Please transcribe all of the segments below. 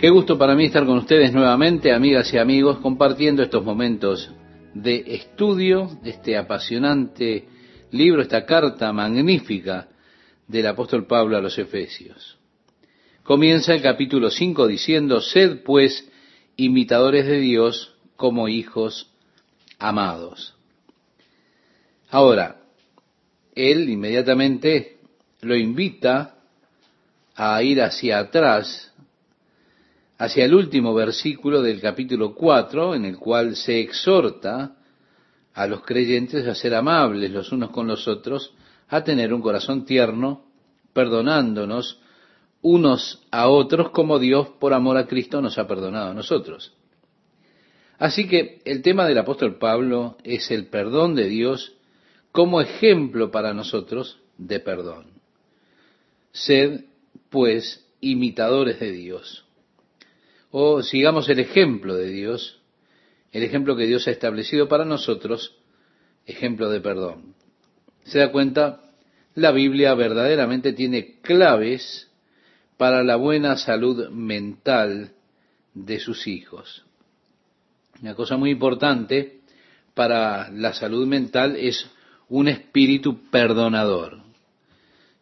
Qué gusto para mí estar con ustedes nuevamente, amigas y amigos, compartiendo estos momentos de estudio de este apasionante libro, esta carta magnífica del apóstol Pablo a los Efesios. Comienza el capítulo 5 diciendo, sed pues imitadores de Dios como hijos amados. Ahora, él inmediatamente lo invita a ir hacia atrás, hacia el último versículo del capítulo 4, en el cual se exhorta a los creyentes a ser amables los unos con los otros, a tener un corazón tierno, perdonándonos unos a otros como Dios por amor a Cristo nos ha perdonado a nosotros. Así que el tema del apóstol Pablo es el perdón de Dios como ejemplo para nosotros de perdón. Sed, pues, imitadores de Dios. O sigamos el ejemplo de Dios, el ejemplo que Dios ha establecido para nosotros, ejemplo de perdón. ¿Se da cuenta? La Biblia verdaderamente tiene claves para la buena salud mental de sus hijos. Una cosa muy importante para la salud mental es un espíritu perdonador.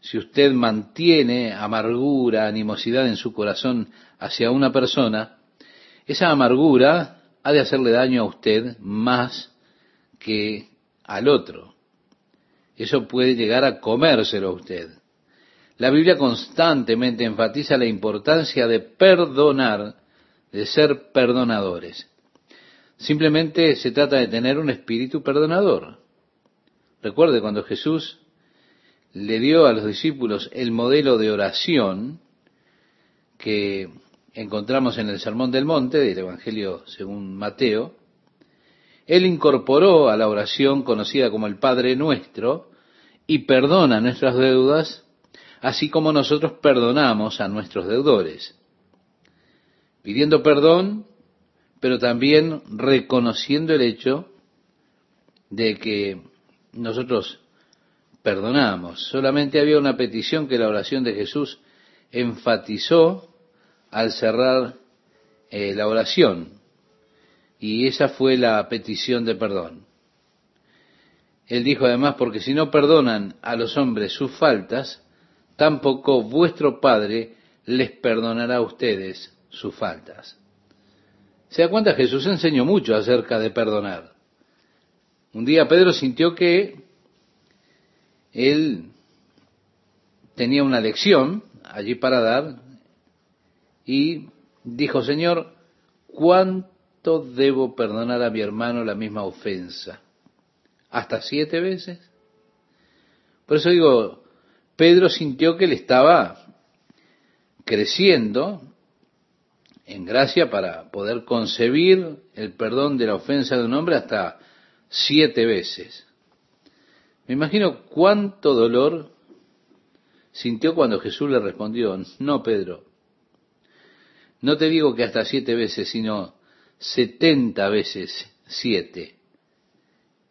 Si usted mantiene amargura, animosidad en su corazón hacia una persona, esa amargura ha de hacerle daño a usted más que al otro. Eso puede llegar a comérselo a usted. La Biblia constantemente enfatiza la importancia de perdonar, de ser perdonadores. Simplemente se trata de tener un espíritu perdonador. Recuerde cuando Jesús le dio a los discípulos el modelo de oración que encontramos en el Sermón del Monte del Evangelio según Mateo, él incorporó a la oración conocida como el Padre Nuestro y perdona nuestras deudas, así como nosotros perdonamos a nuestros deudores, pidiendo perdón, pero también reconociendo el hecho de que nosotros perdonamos. Solamente había una petición que la oración de Jesús enfatizó al cerrar eh, la oración. Y esa fue la petición de perdón. Él dijo además, porque si no perdonan a los hombres sus faltas, tampoco vuestro Padre les perdonará a ustedes sus faltas. ¿Se da cuenta? Jesús enseñó mucho acerca de perdonar. Un día Pedro sintió que él tenía una lección allí para dar y dijo, Señor, ¿cuánto debo perdonar a mi hermano la misma ofensa? ¿Hasta siete veces? Por eso digo, Pedro sintió que él estaba creciendo en gracia para poder concebir el perdón de la ofensa de un hombre hasta siete veces. Me imagino cuánto dolor sintió cuando Jesús le respondió, no, Pedro, no te digo que hasta siete veces, sino setenta veces siete,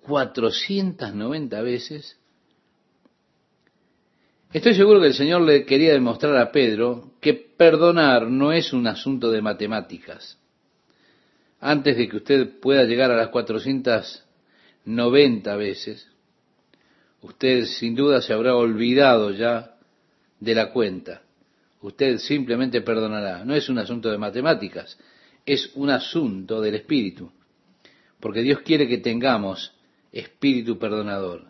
cuatrocientas noventa veces. Estoy seguro que el Señor le quería demostrar a Pedro que perdonar no es un asunto de matemáticas. Antes de que usted pueda llegar a las cuatrocientas 90 veces, usted sin duda se habrá olvidado ya de la cuenta. Usted simplemente perdonará. No es un asunto de matemáticas, es un asunto del espíritu. Porque Dios quiere que tengamos espíritu perdonador.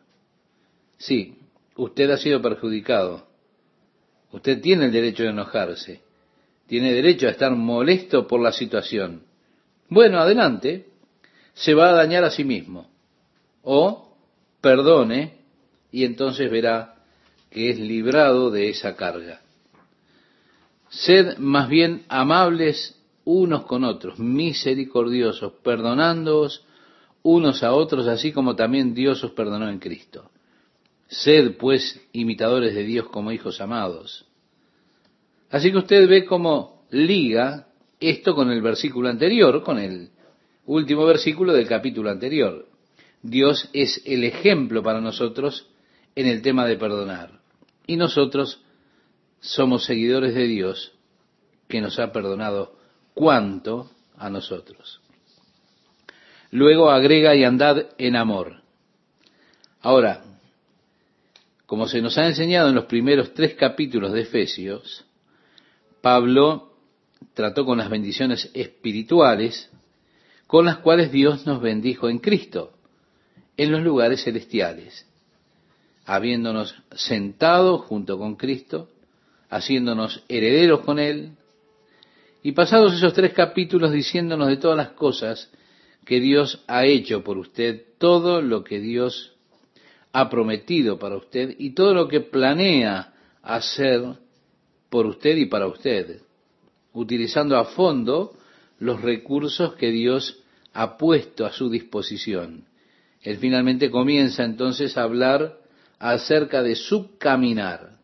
Sí, usted ha sido perjudicado. Usted tiene el derecho de enojarse. Tiene derecho a estar molesto por la situación. Bueno, adelante. Se va a dañar a sí mismo o perdone y entonces verá que es librado de esa carga. Sed más bien amables unos con otros, misericordiosos, perdonándoos unos a otros, así como también Dios os perdonó en Cristo. Sed pues imitadores de Dios como hijos amados. Así que usted ve cómo liga esto con el versículo anterior, con el último versículo del capítulo anterior. Dios es el ejemplo para nosotros en el tema de perdonar. Y nosotros somos seguidores de Dios que nos ha perdonado cuanto a nosotros. Luego agrega y andad en amor. Ahora, como se nos ha enseñado en los primeros tres capítulos de Efesios, Pablo trató con las bendiciones espirituales con las cuales Dios nos bendijo en Cristo, en los lugares celestiales, habiéndonos sentado junto con Cristo, haciéndonos herederos con Él, y pasados esos tres capítulos diciéndonos de todas las cosas que Dios ha hecho por usted, todo lo que Dios ha prometido para usted y todo lo que planea hacer por usted y para usted, utilizando a fondo los recursos que Dios ha puesto a su disposición. Él finalmente comienza entonces a hablar acerca de su caminar.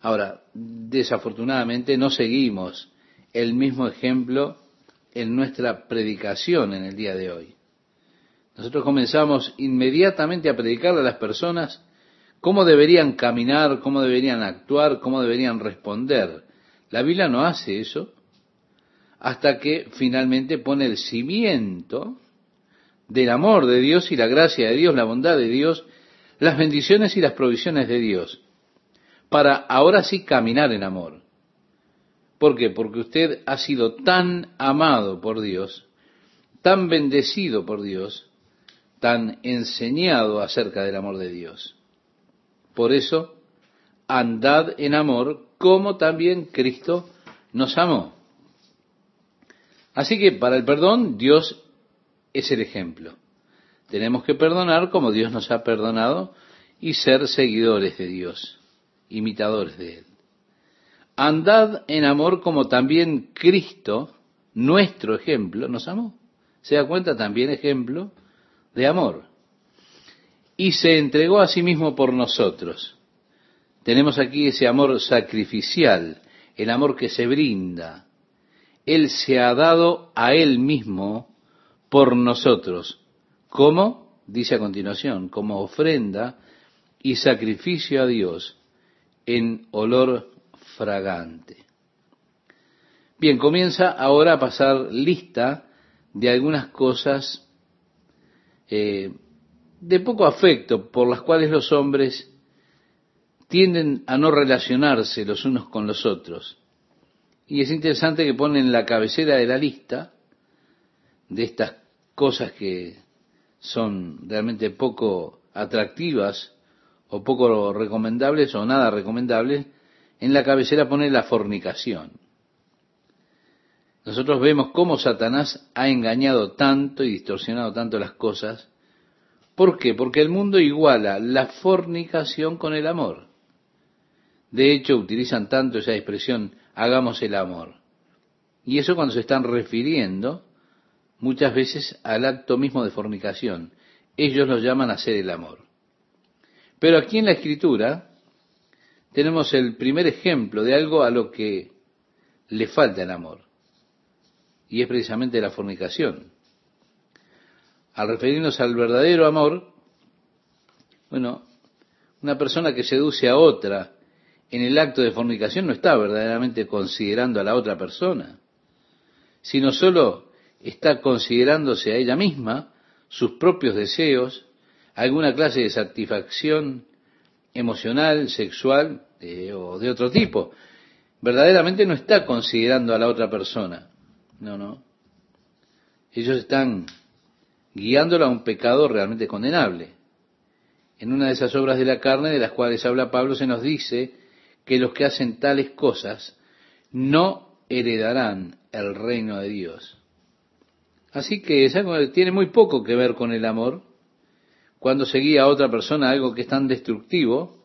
Ahora, desafortunadamente no seguimos el mismo ejemplo en nuestra predicación en el día de hoy. Nosotros comenzamos inmediatamente a predicarle a las personas cómo deberían caminar, cómo deberían actuar, cómo deberían responder. La Biblia no hace eso hasta que finalmente pone el cimiento del amor de Dios y la gracia de Dios, la bondad de Dios, las bendiciones y las provisiones de Dios, para ahora sí caminar en amor. ¿Por qué? Porque usted ha sido tan amado por Dios, tan bendecido por Dios, tan enseñado acerca del amor de Dios. Por eso, andad en amor como también Cristo nos amó. Así que para el perdón, Dios es el ejemplo. Tenemos que perdonar como Dios nos ha perdonado y ser seguidores de Dios, imitadores de Él. Andad en amor como también Cristo, nuestro ejemplo, nos amó. Se da cuenta también ejemplo de amor. Y se entregó a sí mismo por nosotros. Tenemos aquí ese amor sacrificial, el amor que se brinda. Él se ha dado a Él mismo por nosotros. ¿Cómo? Dice a continuación, como ofrenda y sacrificio a Dios en olor fragante. Bien, comienza ahora a pasar lista de algunas cosas eh, de poco afecto por las cuales los hombres tienden a no relacionarse los unos con los otros. Y es interesante que ponen la cabecera de la lista de estas cosas que son realmente poco atractivas o poco recomendables o nada recomendables, en la cabecera pone la fornicación. Nosotros vemos cómo Satanás ha engañado tanto y distorsionado tanto las cosas. ¿Por qué? Porque el mundo iguala la fornicación con el amor. De hecho, utilizan tanto esa expresión, hagamos el amor. Y eso cuando se están refiriendo muchas veces al acto mismo de fornicación. Ellos lo llaman hacer el amor. Pero aquí en la escritura tenemos el primer ejemplo de algo a lo que le falta el amor. Y es precisamente la fornicación. Al referirnos al verdadero amor, bueno, una persona que seduce a otra en el acto de fornicación no está verdaderamente considerando a la otra persona, sino solo está considerándose a ella misma, sus propios deseos, alguna clase de satisfacción emocional, sexual eh, o de otro tipo. Verdaderamente no está considerando a la otra persona. No, no. Ellos están guiándola a un pecado realmente condenable. En una de esas obras de la carne de las cuales habla Pablo se nos dice que los que hacen tales cosas no heredarán el reino de Dios. Así que tiene muy poco que ver con el amor, cuando se guía a otra persona algo que es tan destructivo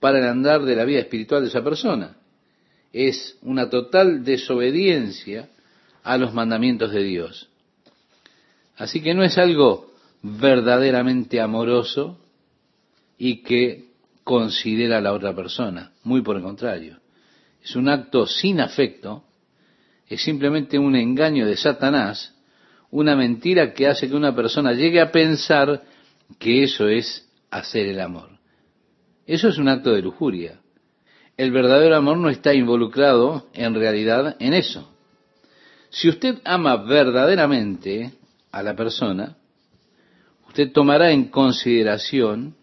para el andar de la vida espiritual de esa persona. Es una total desobediencia a los mandamientos de Dios. Así que no es algo verdaderamente amoroso y que considera a la otra persona, muy por el contrario. Es un acto sin afecto, es simplemente un engaño de Satanás, una mentira que hace que una persona llegue a pensar que eso es hacer el amor. Eso es un acto de lujuria. El verdadero amor no está involucrado en realidad en eso. Si usted ama verdaderamente a la persona, usted tomará en consideración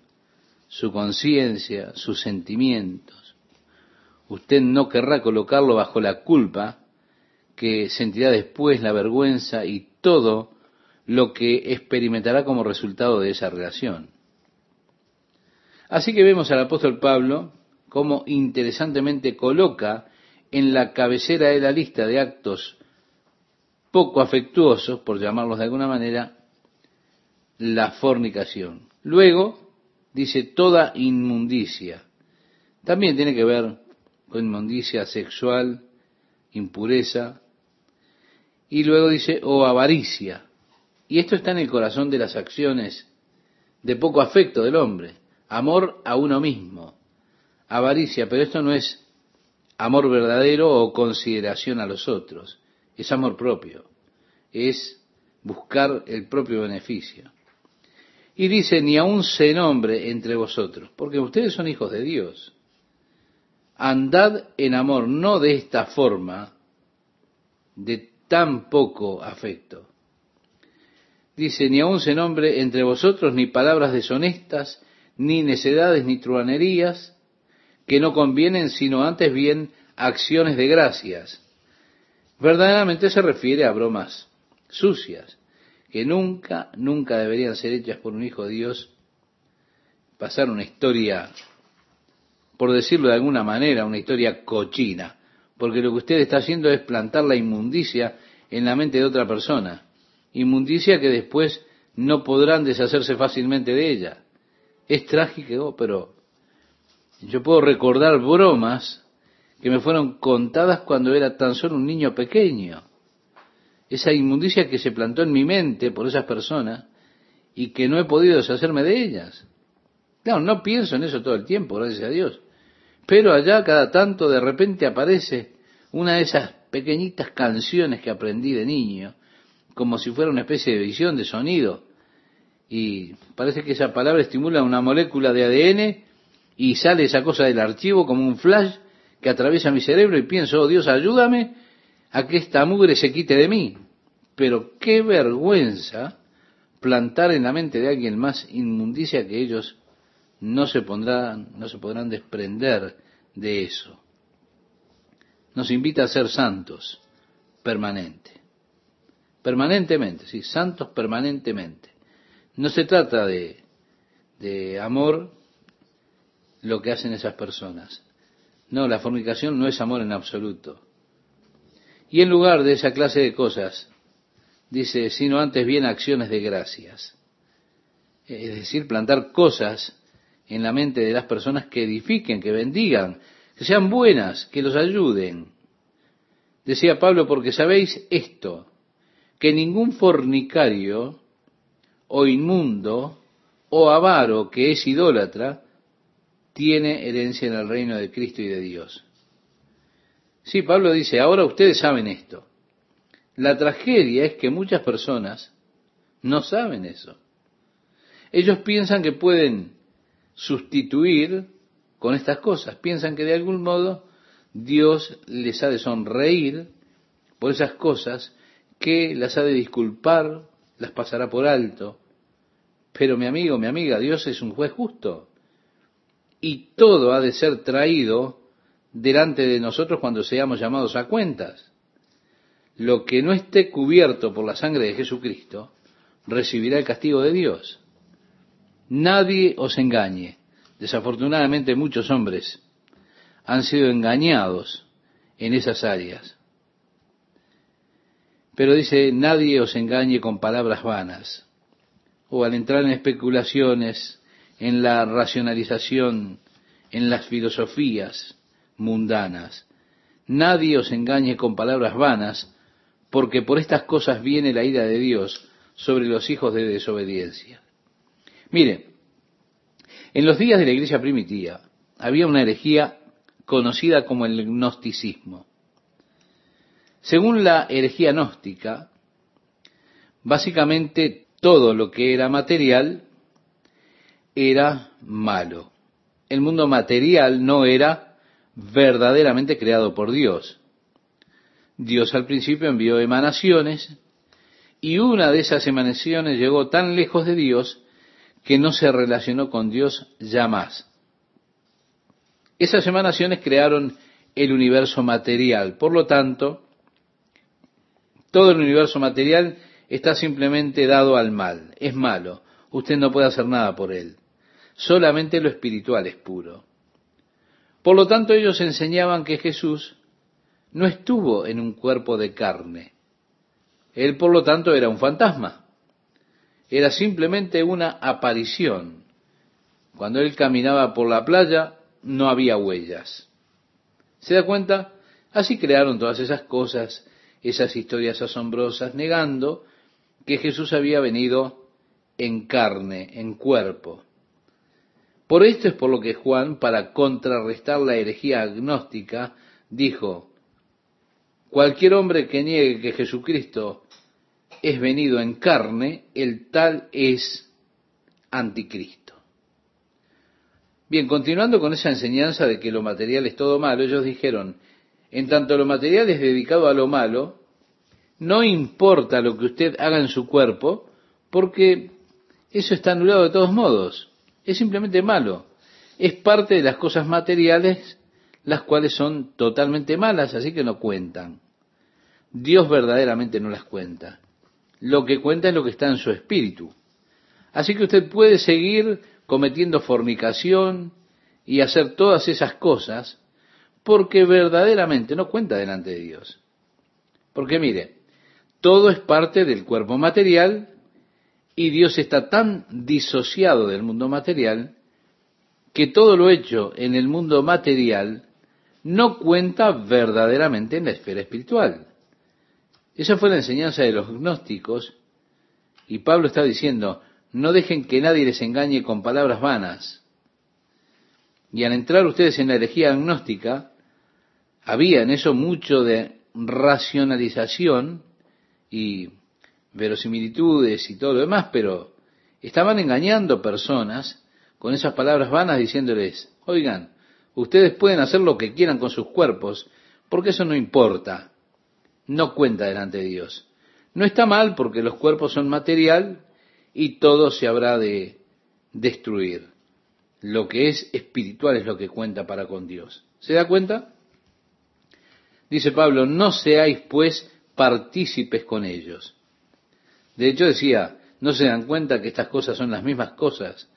su conciencia, sus sentimientos. Usted no querrá colocarlo bajo la culpa que sentirá después, la vergüenza y todo lo que experimentará como resultado de esa relación. Así que vemos al apóstol Pablo como interesantemente coloca en la cabecera de la lista de actos poco afectuosos, por llamarlos de alguna manera, la fornicación. Luego dice toda inmundicia. También tiene que ver con inmundicia sexual, impureza. Y luego dice o avaricia. Y esto está en el corazón de las acciones de poco afecto del hombre. Amor a uno mismo. Avaricia, pero esto no es amor verdadero o consideración a los otros. Es amor propio. Es buscar el propio beneficio. Y dice, ni aun se nombre entre vosotros, porque ustedes son hijos de Dios. Andad en amor, no de esta forma, de tan poco afecto. Dice, ni aun se nombre entre vosotros ni palabras deshonestas, ni necedades, ni truanerías, que no convienen, sino antes bien acciones de gracias. Verdaderamente se refiere a bromas sucias, que nunca, nunca deberían ser hechas por un hijo de Dios, pasar una historia, por decirlo de alguna manera, una historia cochina, porque lo que usted está haciendo es plantar la inmundicia en la mente de otra persona, inmundicia que después no podrán deshacerse fácilmente de ella. Es trágico, pero yo puedo recordar bromas que me fueron contadas cuando era tan solo un niño pequeño esa inmundicia que se plantó en mi mente por esas personas y que no he podido deshacerme de ellas. Claro, no pienso en eso todo el tiempo, gracias a Dios. Pero allá cada tanto de repente aparece una de esas pequeñitas canciones que aprendí de niño, como si fuera una especie de visión de sonido. Y parece que esa palabra estimula una molécula de ADN y sale esa cosa del archivo como un flash que atraviesa mi cerebro y pienso, oh Dios, ayúdame a que esta mugre se quite de mí. Pero qué vergüenza plantar en la mente de alguien más inmundicia que ellos no se pondrán, no se podrán desprender de eso. Nos invita a ser santos permanente. Permanentemente, sí, santos permanentemente. No se trata de, de amor lo que hacen esas personas. No, la fornicación no es amor en absoluto. Y en lugar de esa clase de cosas, dice, sino antes bien acciones de gracias. Es decir, plantar cosas en la mente de las personas que edifiquen, que bendigan, que sean buenas, que los ayuden. Decía Pablo, porque sabéis esto, que ningún fornicario o inmundo o avaro que es idólatra tiene herencia en el reino de Cristo y de Dios. Sí, Pablo dice, ahora ustedes saben esto. La tragedia es que muchas personas no saben eso. Ellos piensan que pueden sustituir con estas cosas, piensan que de algún modo Dios les ha de sonreír por esas cosas, que las ha de disculpar, las pasará por alto. Pero mi amigo, mi amiga, Dios es un juez justo. Y todo ha de ser traído delante de nosotros cuando seamos llamados a cuentas. Lo que no esté cubierto por la sangre de Jesucristo recibirá el castigo de Dios. Nadie os engañe. Desafortunadamente muchos hombres han sido engañados en esas áreas. Pero dice, nadie os engañe con palabras vanas o al entrar en especulaciones, en la racionalización, en las filosofías, mundanas. Nadie os engañe con palabras vanas, porque por estas cosas viene la ira de Dios sobre los hijos de desobediencia. Mire, en los días de la iglesia primitiva había una herejía conocida como el gnosticismo. Según la herejía gnóstica, básicamente todo lo que era material era malo. El mundo material no era verdaderamente creado por Dios. Dios al principio envió emanaciones y una de esas emanaciones llegó tan lejos de Dios que no se relacionó con Dios ya más. Esas emanaciones crearon el universo material. Por lo tanto, todo el universo material está simplemente dado al mal. Es malo. Usted no puede hacer nada por él. Solamente lo espiritual es puro. Por lo tanto, ellos enseñaban que Jesús no estuvo en un cuerpo de carne. Él, por lo tanto, era un fantasma. Era simplemente una aparición. Cuando él caminaba por la playa, no había huellas. ¿Se da cuenta? Así crearon todas esas cosas, esas historias asombrosas, negando que Jesús había venido en carne, en cuerpo. Por esto es por lo que Juan, para contrarrestar la herejía agnóstica, dijo, cualquier hombre que niegue que Jesucristo es venido en carne, el tal es anticristo. Bien, continuando con esa enseñanza de que lo material es todo malo, ellos dijeron, en tanto lo material es dedicado a lo malo, no importa lo que usted haga en su cuerpo, porque eso está anulado de todos modos. Es simplemente malo. Es parte de las cosas materiales, las cuales son totalmente malas, así que no cuentan. Dios verdaderamente no las cuenta. Lo que cuenta es lo que está en su espíritu. Así que usted puede seguir cometiendo fornicación y hacer todas esas cosas, porque verdaderamente no cuenta delante de Dios. Porque mire, todo es parte del cuerpo material y Dios está tan disociado del mundo material que todo lo hecho en el mundo material no cuenta verdaderamente en la esfera espiritual. Esa fue la enseñanza de los gnósticos y Pablo está diciendo, no dejen que nadie les engañe con palabras vanas. Y al entrar ustedes en la herejía agnóstica, había en eso mucho de racionalización y verosimilitudes y todo lo demás, pero estaban engañando personas con esas palabras vanas diciéndoles, oigan, ustedes pueden hacer lo que quieran con sus cuerpos, porque eso no importa, no cuenta delante de Dios. No está mal porque los cuerpos son material y todo se habrá de destruir. Lo que es espiritual es lo que cuenta para con Dios. ¿Se da cuenta? Dice Pablo, no seáis pues partícipes con ellos. De hecho decía, ¿no se dan cuenta que estas cosas son las mismas cosas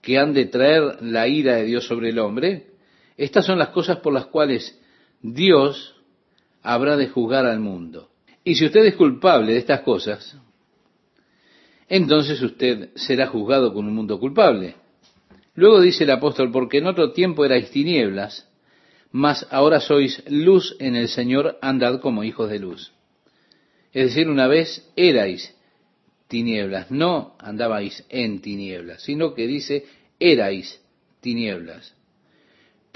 que han de traer la ira de Dios sobre el hombre? Estas son las cosas por las cuales Dios habrá de juzgar al mundo. Y si usted es culpable de estas cosas, entonces usted será juzgado con un mundo culpable. Luego dice el apóstol, porque en otro tiempo erais tinieblas, mas ahora sois luz en el Señor, andad como hijos de luz. Es decir, una vez erais tinieblas, no andabais en tinieblas, sino que dice erais tinieblas.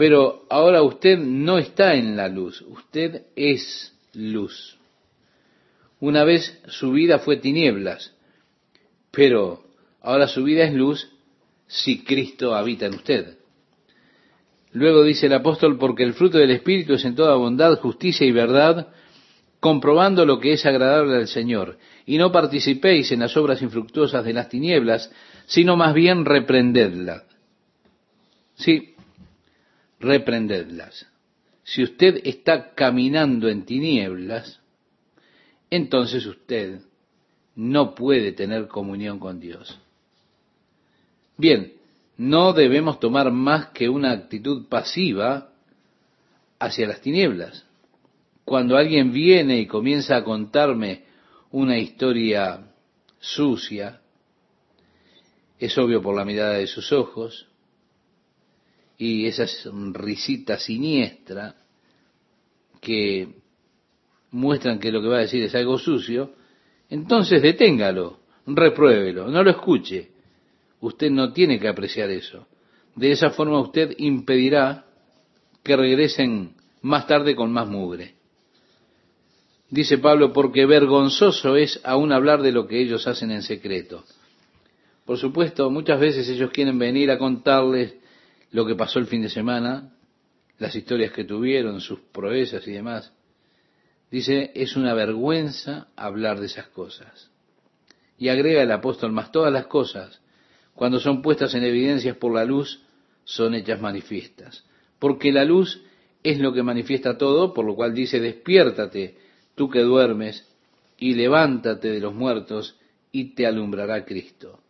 Pero ahora usted no está en la luz, usted es luz. Una vez su vida fue tinieblas, pero ahora su vida es luz si Cristo habita en usted. Luego dice el apóstol, porque el fruto del Espíritu es en toda bondad, justicia y verdad, comprobando lo que es agradable al Señor, y no participéis en las obras infructuosas de las tinieblas, sino más bien reprendedlas. Sí, reprendedlas. Si usted está caminando en tinieblas, entonces usted no puede tener comunión con Dios. Bien, no debemos tomar más que una actitud pasiva hacia las tinieblas. Cuando alguien viene y comienza a contarme una historia sucia, es obvio por la mirada de sus ojos y esa risita siniestra que muestran que lo que va a decir es algo sucio, entonces deténgalo, repruébelo, no lo escuche. Usted no tiene que apreciar eso. De esa forma usted impedirá que regresen más tarde con más mugre. Dice Pablo, porque vergonzoso es aún hablar de lo que ellos hacen en secreto. Por supuesto, muchas veces ellos quieren venir a contarles lo que pasó el fin de semana, las historias que tuvieron, sus proezas y demás. Dice, es una vergüenza hablar de esas cosas. Y agrega el apóstol, más todas las cosas, cuando son puestas en evidencias por la luz, son hechas manifiestas. Porque la luz es lo que manifiesta todo, por lo cual dice, despiértate, tú que duermes, y levántate de los muertos, y te alumbrará Cristo.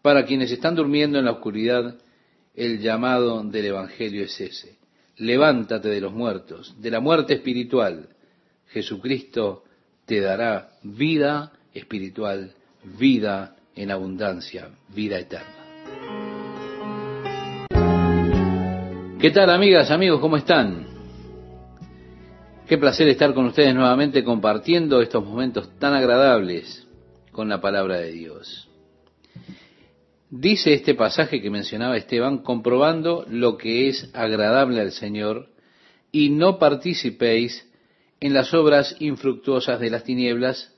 Para quienes están durmiendo en la oscuridad, el llamado del Evangelio es ese. Levántate de los muertos, de la muerte espiritual. Jesucristo te dará vida espiritual, vida en abundancia, vida eterna. ¿Qué tal amigas, amigos? ¿Cómo están? Qué placer estar con ustedes nuevamente compartiendo estos momentos tan agradables con la palabra de Dios. Dice este pasaje que mencionaba Esteban, comprobando lo que es agradable al Señor y no participéis en las obras infructuosas de las tinieblas,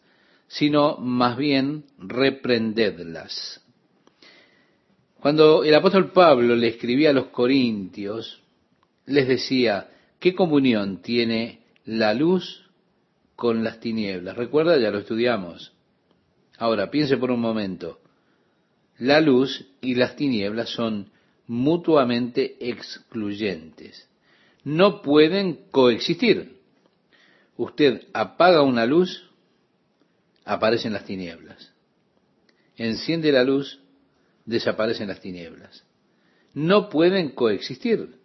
sino más bien reprendedlas. Cuando el apóstol Pablo le escribía a los corintios, les decía, ¿qué comunión tiene la luz con las tinieblas? Recuerda, ya lo estudiamos. Ahora, piense por un momento. La luz y las tinieblas son mutuamente excluyentes. No pueden coexistir. Usted apaga una luz, aparecen las tinieblas. Enciende la luz, desaparecen las tinieblas. No pueden coexistir.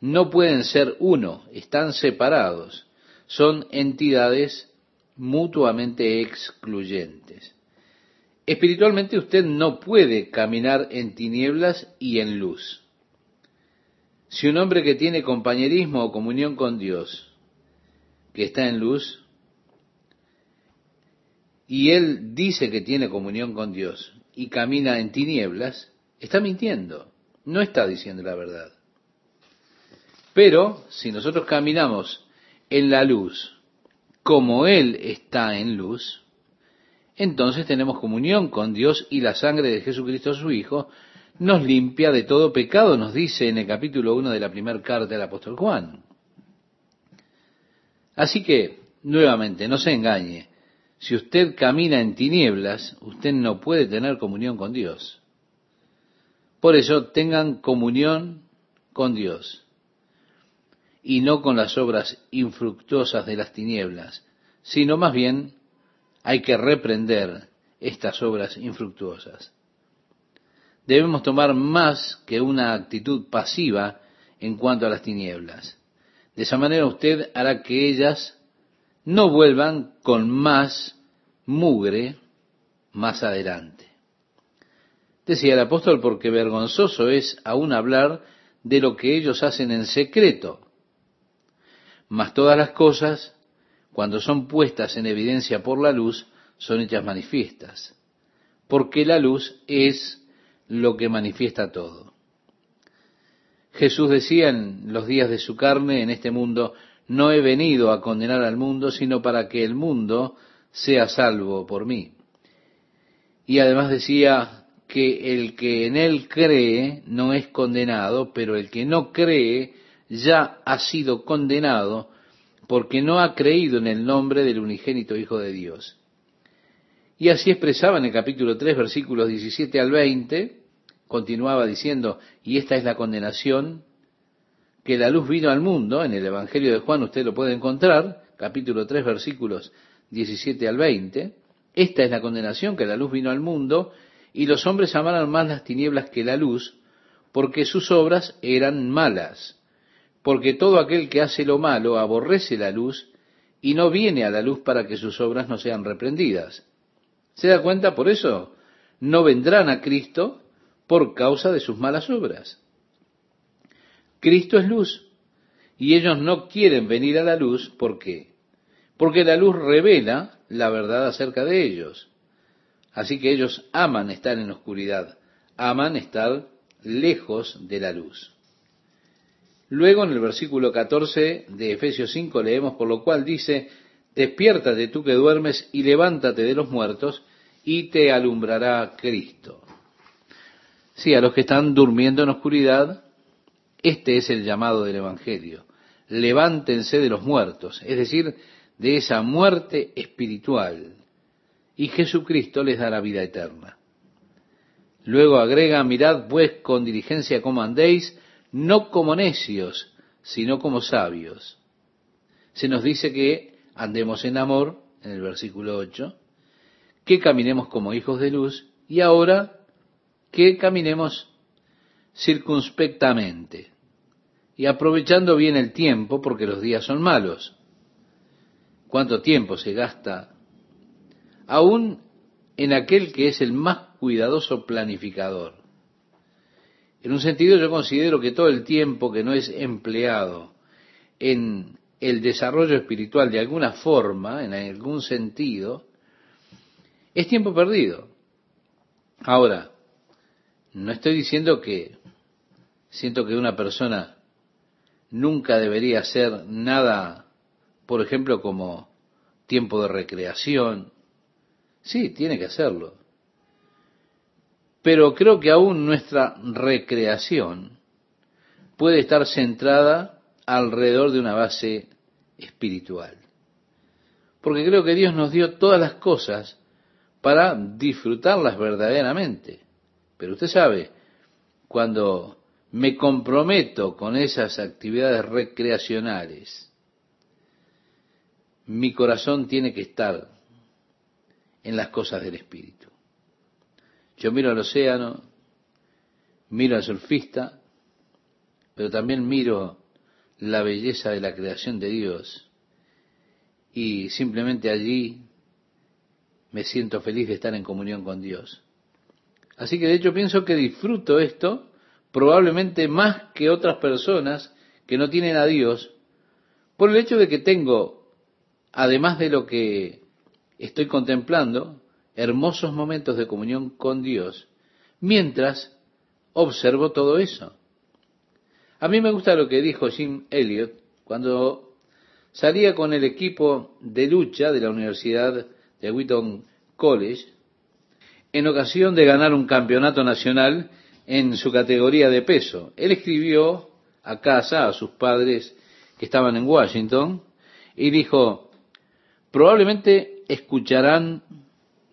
No pueden ser uno, están separados. Son entidades mutuamente excluyentes. Espiritualmente usted no puede caminar en tinieblas y en luz. Si un hombre que tiene compañerismo o comunión con Dios, que está en luz, y él dice que tiene comunión con Dios y camina en tinieblas, está mintiendo, no está diciendo la verdad. Pero si nosotros caminamos en la luz como Él está en luz, entonces tenemos comunión con Dios y la sangre de Jesucristo su Hijo nos limpia de todo pecado, nos dice en el capítulo 1 de la primera carta del apóstol Juan. Así que, nuevamente, no se engañe, si usted camina en tinieblas, usted no puede tener comunión con Dios. Por eso tengan comunión con Dios y no con las obras infructuosas de las tinieblas, sino más bien hay que reprender estas obras infructuosas. Debemos tomar más que una actitud pasiva en cuanto a las tinieblas. De esa manera usted hará que ellas no vuelvan con más mugre más adelante. Decía el apóstol, porque vergonzoso es aún hablar de lo que ellos hacen en secreto. Mas todas las cosas cuando son puestas en evidencia por la luz, son hechas manifiestas, porque la luz es lo que manifiesta todo. Jesús decía en los días de su carne en este mundo, no he venido a condenar al mundo, sino para que el mundo sea salvo por mí. Y además decía que el que en él cree no es condenado, pero el que no cree ya ha sido condenado porque no ha creído en el nombre del unigénito Hijo de Dios. Y así expresaba en el capítulo 3, versículos 17 al 20, continuaba diciendo, y esta es la condenación, que la luz vino al mundo, en el Evangelio de Juan usted lo puede encontrar, capítulo 3, versículos 17 al 20, esta es la condenación, que la luz vino al mundo, y los hombres amaron más las tinieblas que la luz, porque sus obras eran malas porque todo aquel que hace lo malo aborrece la luz y no viene a la luz para que sus obras no sean reprendidas. ¿Se da cuenta? Por eso no vendrán a Cristo por causa de sus malas obras. Cristo es luz y ellos no quieren venir a la luz. ¿Por qué? Porque la luz revela la verdad acerca de ellos. Así que ellos aman estar en la oscuridad, aman estar lejos de la luz. Luego en el versículo 14 de Efesios 5 leemos, por lo cual dice, despiértate tú que duermes y levántate de los muertos y te alumbrará Cristo. Sí, a los que están durmiendo en oscuridad, este es el llamado del Evangelio. levántense de los muertos, es decir, de esa muerte espiritual, y Jesucristo les dará vida eterna. Luego agrega, mirad pues con diligencia cómo andéis, no como necios, sino como sabios. Se nos dice que andemos en amor, en el versículo 8, que caminemos como hijos de luz, y ahora que caminemos circunspectamente y aprovechando bien el tiempo porque los días son malos. ¿Cuánto tiempo se gasta aún en aquel que es el más cuidadoso planificador? En un sentido yo considero que todo el tiempo que no es empleado en el desarrollo espiritual de alguna forma, en algún sentido, es tiempo perdido. Ahora, no estoy diciendo que siento que una persona nunca debería hacer nada, por ejemplo, como tiempo de recreación. Sí, tiene que hacerlo. Pero creo que aún nuestra recreación puede estar centrada alrededor de una base espiritual. Porque creo que Dios nos dio todas las cosas para disfrutarlas verdaderamente. Pero usted sabe, cuando me comprometo con esas actividades recreacionales, mi corazón tiene que estar en las cosas del espíritu. Yo miro al océano, miro al surfista, pero también miro la belleza de la creación de Dios y simplemente allí me siento feliz de estar en comunión con Dios. Así que de hecho pienso que disfruto esto probablemente más que otras personas que no tienen a Dios, por el hecho de que tengo, además de lo que estoy contemplando, hermosos momentos de comunión con Dios, mientras observo todo eso. A mí me gusta lo que dijo Jim Elliot cuando salía con el equipo de lucha de la Universidad de Wheaton College en ocasión de ganar un campeonato nacional en su categoría de peso. Él escribió a casa a sus padres que estaban en Washington y dijo, probablemente escucharán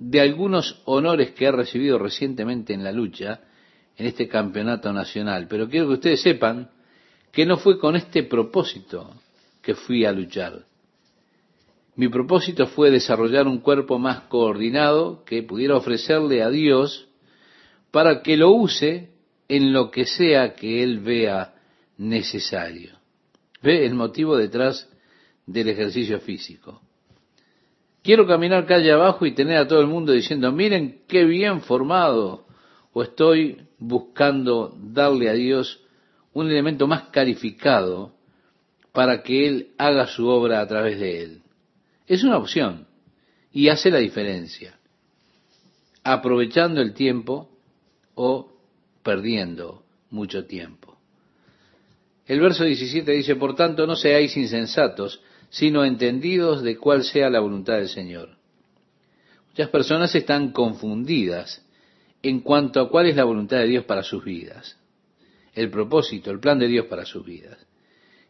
de algunos honores que he recibido recientemente en la lucha, en este campeonato nacional, pero quiero que ustedes sepan que no fue con este propósito que fui a luchar. Mi propósito fue desarrollar un cuerpo más coordinado que pudiera ofrecerle a Dios para que lo use en lo que sea que él vea necesario. ¿Ve el motivo detrás del ejercicio físico? Quiero caminar calle abajo y tener a todo el mundo diciendo, miren qué bien formado, o estoy buscando darle a Dios un elemento más calificado para que Él haga su obra a través de Él. Es una opción y hace la diferencia, aprovechando el tiempo o perdiendo mucho tiempo. El verso 17 dice, por tanto, no seáis insensatos, sino entendidos de cuál sea la voluntad del Señor. Muchas personas están confundidas en cuanto a cuál es la voluntad de Dios para sus vidas, el propósito, el plan de Dios para sus vidas.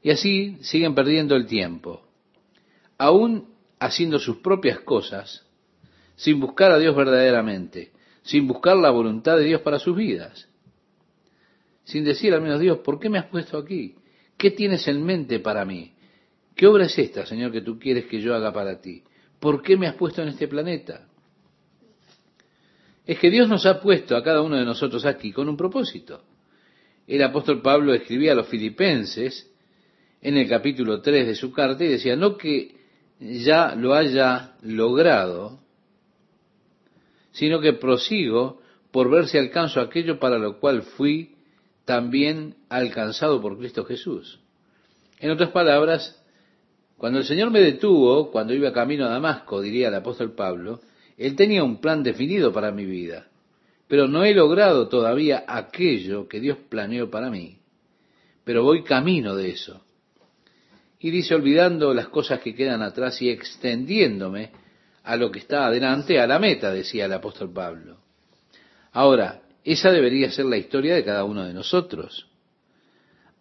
Y así siguen perdiendo el tiempo, aún haciendo sus propias cosas, sin buscar a Dios verdaderamente, sin buscar la voluntad de Dios para sus vidas, sin decir al menos Dios, ¿por qué me has puesto aquí? ¿Qué tienes en mente para mí? ¿Qué obra es esta, Señor, que tú quieres que yo haga para ti? ¿Por qué me has puesto en este planeta? Es que Dios nos ha puesto a cada uno de nosotros aquí con un propósito. El apóstol Pablo escribía a los filipenses en el capítulo 3 de su carta y decía, no que ya lo haya logrado, sino que prosigo por ver si alcanzo aquello para lo cual fui también alcanzado por Cristo Jesús. En otras palabras, cuando el Señor me detuvo, cuando iba camino a Damasco, diría el apóstol Pablo, Él tenía un plan definido para mi vida, pero no he logrado todavía aquello que Dios planeó para mí, pero voy camino de eso. Y dice, olvidando las cosas que quedan atrás y extendiéndome a lo que está adelante, a la meta, decía el apóstol Pablo. Ahora, esa debería ser la historia de cada uno de nosotros.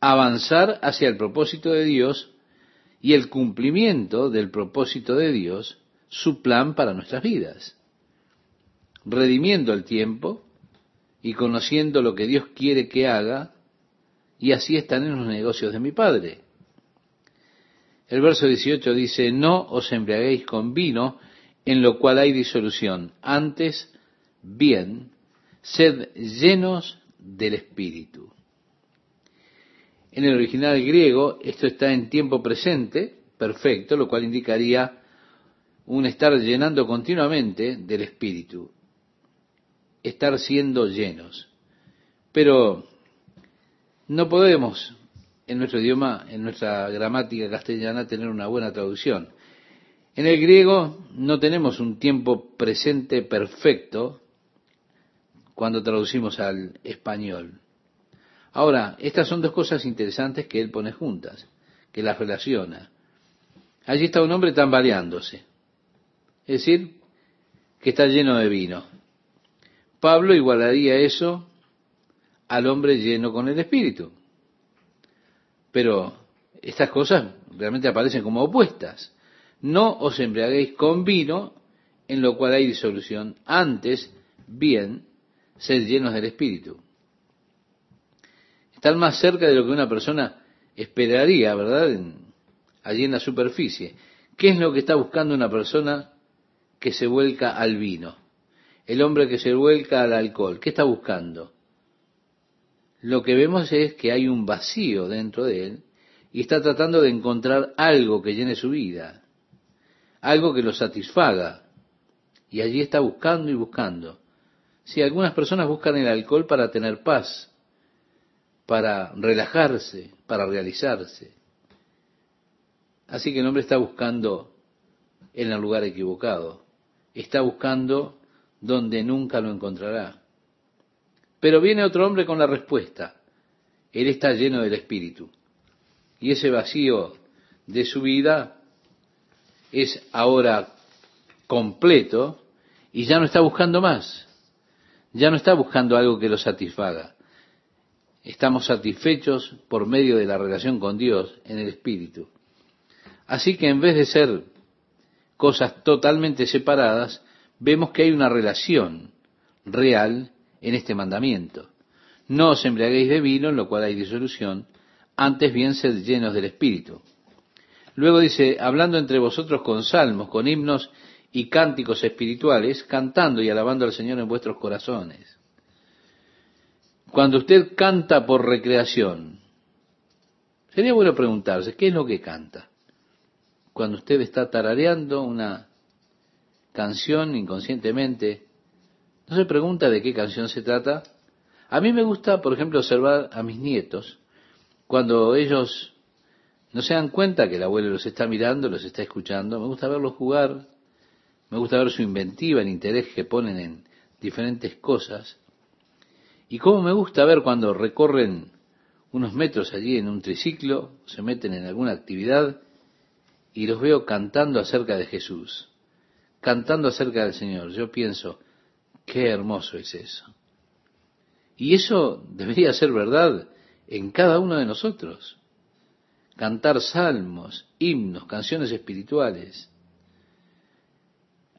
avanzar hacia el propósito de Dios y el cumplimiento del propósito de Dios, su plan para nuestras vidas, redimiendo el tiempo y conociendo lo que Dios quiere que haga, y así están en los negocios de mi Padre. El verso 18 dice, no os embriaguéis con vino, en lo cual hay disolución, antes, bien, sed llenos del Espíritu. En el original griego esto está en tiempo presente, perfecto, lo cual indicaría un estar llenando continuamente del Espíritu, estar siendo llenos. Pero no podemos en nuestro idioma, en nuestra gramática castellana, tener una buena traducción. En el griego no tenemos un tiempo presente perfecto cuando traducimos al español. Ahora, estas son dos cosas interesantes que él pone juntas, que las relaciona. Allí está un hombre tambaleándose, es decir, que está lleno de vino. Pablo igualaría eso al hombre lleno con el Espíritu. Pero estas cosas realmente aparecen como opuestas. No os embriaguéis con vino, en lo cual hay disolución. Antes, bien, sed llenos del Espíritu. Están más cerca de lo que una persona esperaría, ¿verdad? allí en la superficie. ¿Qué es lo que está buscando una persona que se vuelca al vino? El hombre que se vuelca al alcohol. ¿Qué está buscando? Lo que vemos es que hay un vacío dentro de él y está tratando de encontrar algo que llene su vida, algo que lo satisfaga. Y allí está buscando y buscando. Si algunas personas buscan el alcohol para tener paz, para relajarse, para realizarse. Así que el hombre está buscando en el lugar equivocado. Está buscando donde nunca lo encontrará. Pero viene otro hombre con la respuesta. Él está lleno del Espíritu. Y ese vacío de su vida es ahora completo y ya no está buscando más. Ya no está buscando algo que lo satisfaga estamos satisfechos por medio de la relación con Dios en el Espíritu. Así que en vez de ser cosas totalmente separadas, vemos que hay una relación real en este mandamiento. No os embriaguéis de vino, en lo cual hay disolución, antes bien sed llenos del Espíritu. Luego dice, hablando entre vosotros con salmos, con himnos y cánticos espirituales, cantando y alabando al Señor en vuestros corazones cuando usted canta por recreación, sería bueno preguntarse, ¿qué es lo que canta? Cuando usted está tarareando una canción inconscientemente, ¿no se pregunta de qué canción se trata? A mí me gusta, por ejemplo, observar a mis nietos cuando ellos no se dan cuenta que el abuelo los está mirando, los está escuchando. Me gusta verlos jugar, me gusta ver su inventiva, el interés que ponen en diferentes cosas. Y cómo me gusta ver cuando recorren unos metros allí en un triciclo, se meten en alguna actividad y los veo cantando acerca de Jesús, cantando acerca del Señor. Yo pienso, qué hermoso es eso. Y eso debería ser verdad en cada uno de nosotros. Cantar salmos, himnos, canciones espirituales,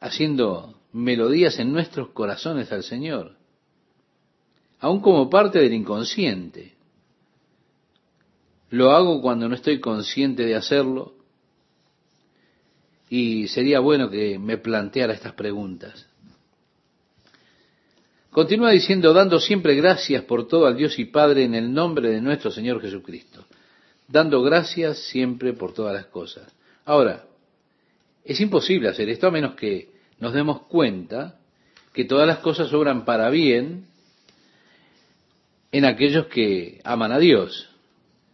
haciendo melodías en nuestros corazones al Señor aún como parte del inconsciente. Lo hago cuando no estoy consciente de hacerlo y sería bueno que me planteara estas preguntas. Continúa diciendo, dando siempre gracias por todo al Dios y Padre en el nombre de nuestro Señor Jesucristo. Dando gracias siempre por todas las cosas. Ahora, es imposible hacer esto a menos que nos demos cuenta que todas las cosas obran para bien en aquellos que aman a Dios.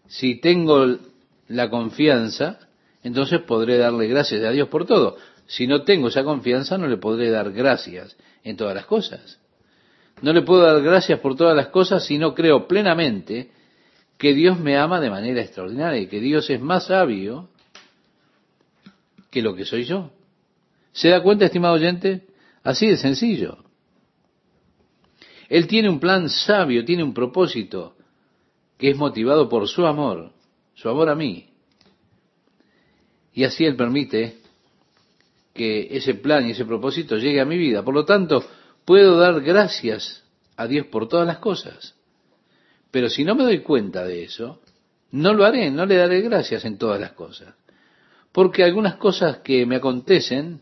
Si tengo la confianza, entonces podré darle gracias a Dios por todo. Si no tengo esa confianza, no le podré dar gracias en todas las cosas. No le puedo dar gracias por todas las cosas si no creo plenamente que Dios me ama de manera extraordinaria y que Dios es más sabio que lo que soy yo. ¿Se da cuenta, estimado oyente? Así de sencillo. Él tiene un plan sabio, tiene un propósito que es motivado por su amor, su amor a mí. Y así Él permite que ese plan y ese propósito llegue a mi vida. Por lo tanto, puedo dar gracias a Dios por todas las cosas. Pero si no me doy cuenta de eso, no lo haré, no le daré gracias en todas las cosas. Porque algunas cosas que me acontecen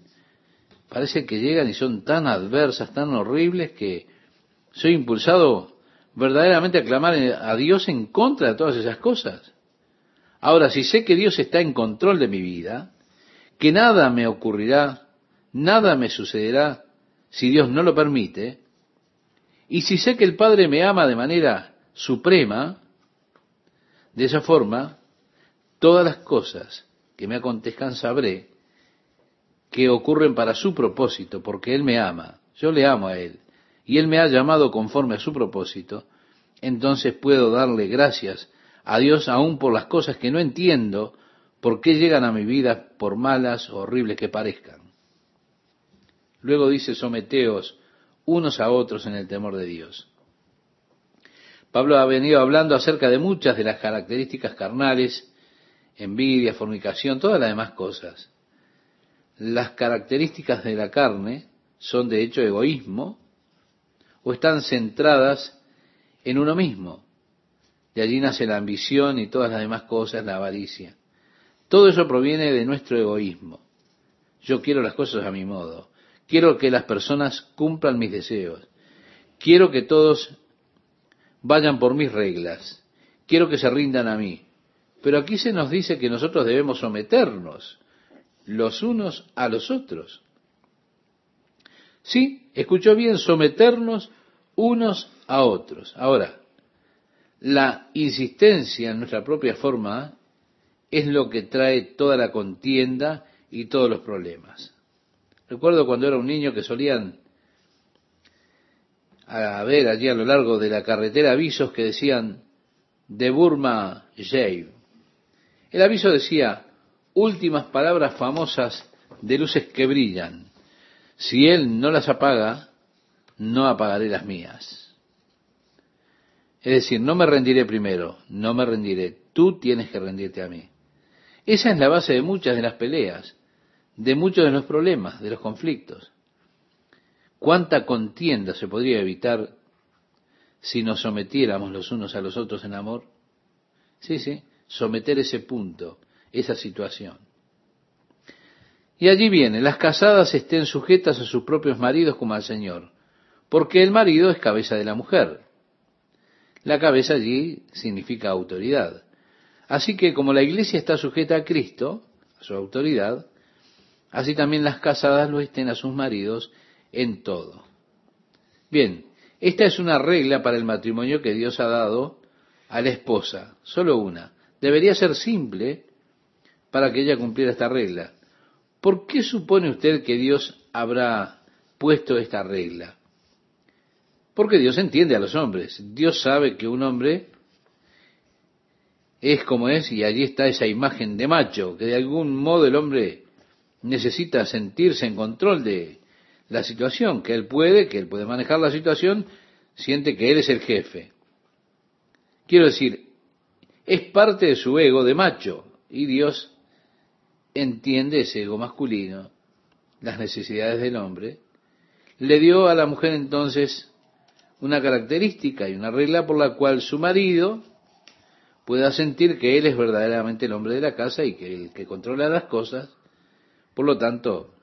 parece que llegan y son tan adversas, tan horribles, que soy impulsado verdaderamente a clamar a Dios en contra de todas esas cosas. Ahora, si sé que Dios está en control de mi vida, que nada me ocurrirá, nada me sucederá si Dios no lo permite, y si sé que el Padre me ama de manera suprema, de esa forma, todas las cosas que me acontezcan sabré que ocurren para su propósito, porque Él me ama, yo le amo a Él, y Él me ha llamado conforme a su propósito, entonces puedo darle gracias a Dios aún por las cosas que no entiendo, por qué llegan a mi vida, por malas o horribles que parezcan. Luego dice, someteos unos a otros en el temor de Dios. Pablo ha venido hablando acerca de muchas de las características carnales, envidia, fornicación, todas las demás cosas. Las características de la carne son de hecho egoísmo o están centradas en uno mismo. De allí nace la ambición y todas las demás cosas, la avaricia. Todo eso proviene de nuestro egoísmo. Yo quiero las cosas a mi modo. Quiero que las personas cumplan mis deseos. Quiero que todos vayan por mis reglas. Quiero que se rindan a mí. Pero aquí se nos dice que nosotros debemos someternos los unos a los otros. Sí, escuchó bien, someternos unos a otros. Ahora, la insistencia en nuestra propia forma es lo que trae toda la contienda y todos los problemas. Recuerdo cuando era un niño que solían a ver allí a lo largo de la carretera avisos que decían de Burma Jave. El aviso decía últimas palabras famosas de luces que brillan. Si él no las apaga, no apagaré las mías. Es decir, no me rendiré primero, no me rendiré. Tú tienes que rendirte a mí. Esa es la base de muchas de las peleas, de muchos de los problemas, de los conflictos. ¿Cuánta contienda se podría evitar si nos sometiéramos los unos a los otros en amor? Sí, sí, someter ese punto, esa situación. Y allí viene, las casadas estén sujetas a sus propios maridos como al Señor, porque el marido es cabeza de la mujer. La cabeza allí significa autoridad. Así que como la iglesia está sujeta a Cristo, a su autoridad, así también las casadas lo estén a sus maridos en todo. Bien, esta es una regla para el matrimonio que Dios ha dado a la esposa, solo una. Debería ser simple para que ella cumpliera esta regla. ¿Por qué supone usted que Dios habrá puesto esta regla? Porque Dios entiende a los hombres. Dios sabe que un hombre es como es y allí está esa imagen de macho, que de algún modo el hombre necesita sentirse en control de la situación, que él puede, que él puede manejar la situación, siente que él es el jefe. Quiero decir, es parte de su ego de macho y Dios entiende ese ego masculino, las necesidades del hombre, le dio a la mujer entonces una característica y una regla por la cual su marido pueda sentir que él es verdaderamente el hombre de la casa y que el que controla las cosas, por lo tanto,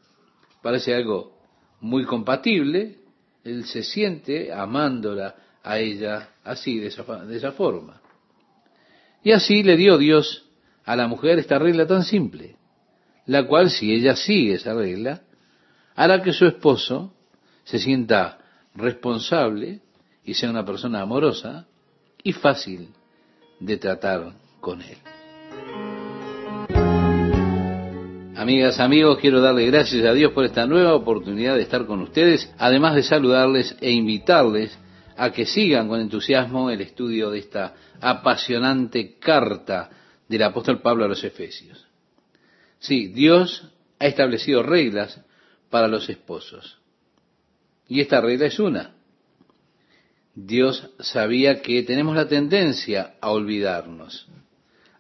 parece algo muy compatible, él se siente amándola a ella así, de esa, de esa forma. Y así le dio Dios a la mujer esta regla tan simple la cual si ella sigue esa regla, hará que su esposo se sienta responsable y sea una persona amorosa y fácil de tratar con él. Amigas, amigos, quiero darle gracias a Dios por esta nueva oportunidad de estar con ustedes, además de saludarles e invitarles a que sigan con entusiasmo el estudio de esta apasionante carta del apóstol Pablo a los Efesios. Sí, Dios ha establecido reglas para los esposos. Y esta regla es una. Dios sabía que tenemos la tendencia a olvidarnos.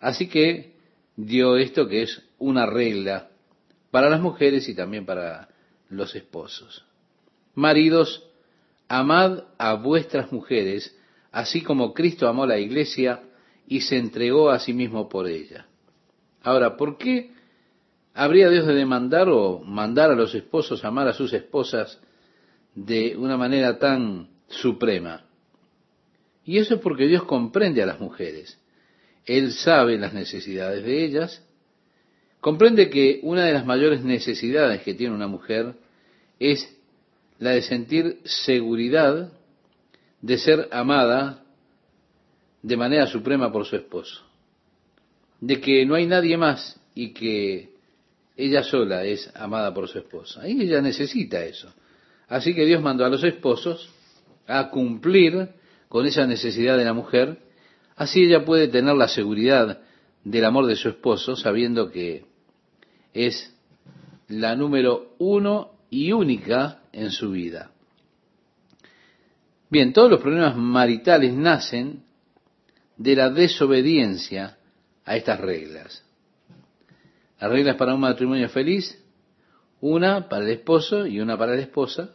Así que dio esto que es una regla para las mujeres y también para los esposos. Maridos, amad a vuestras mujeres, así como Cristo amó la iglesia y se entregó a sí mismo por ella. Ahora, ¿por qué habría Dios de demandar o mandar a los esposos amar a sus esposas de una manera tan suprema? Y eso es porque Dios comprende a las mujeres. Él sabe las necesidades de ellas, comprende que una de las mayores necesidades que tiene una mujer es la de sentir seguridad de ser amada de manera suprema por su esposo, de que no hay nadie más y que ella sola es amada por su esposa. Y ella necesita eso. Así que Dios mandó a los esposos a cumplir con esa necesidad de la mujer, así ella puede tener la seguridad del amor de su esposo, sabiendo que es la número uno y única en su vida. Bien, todos los problemas maritales nacen de la desobediencia a estas reglas. Las reglas para un matrimonio feliz, una para el esposo y una para la esposa,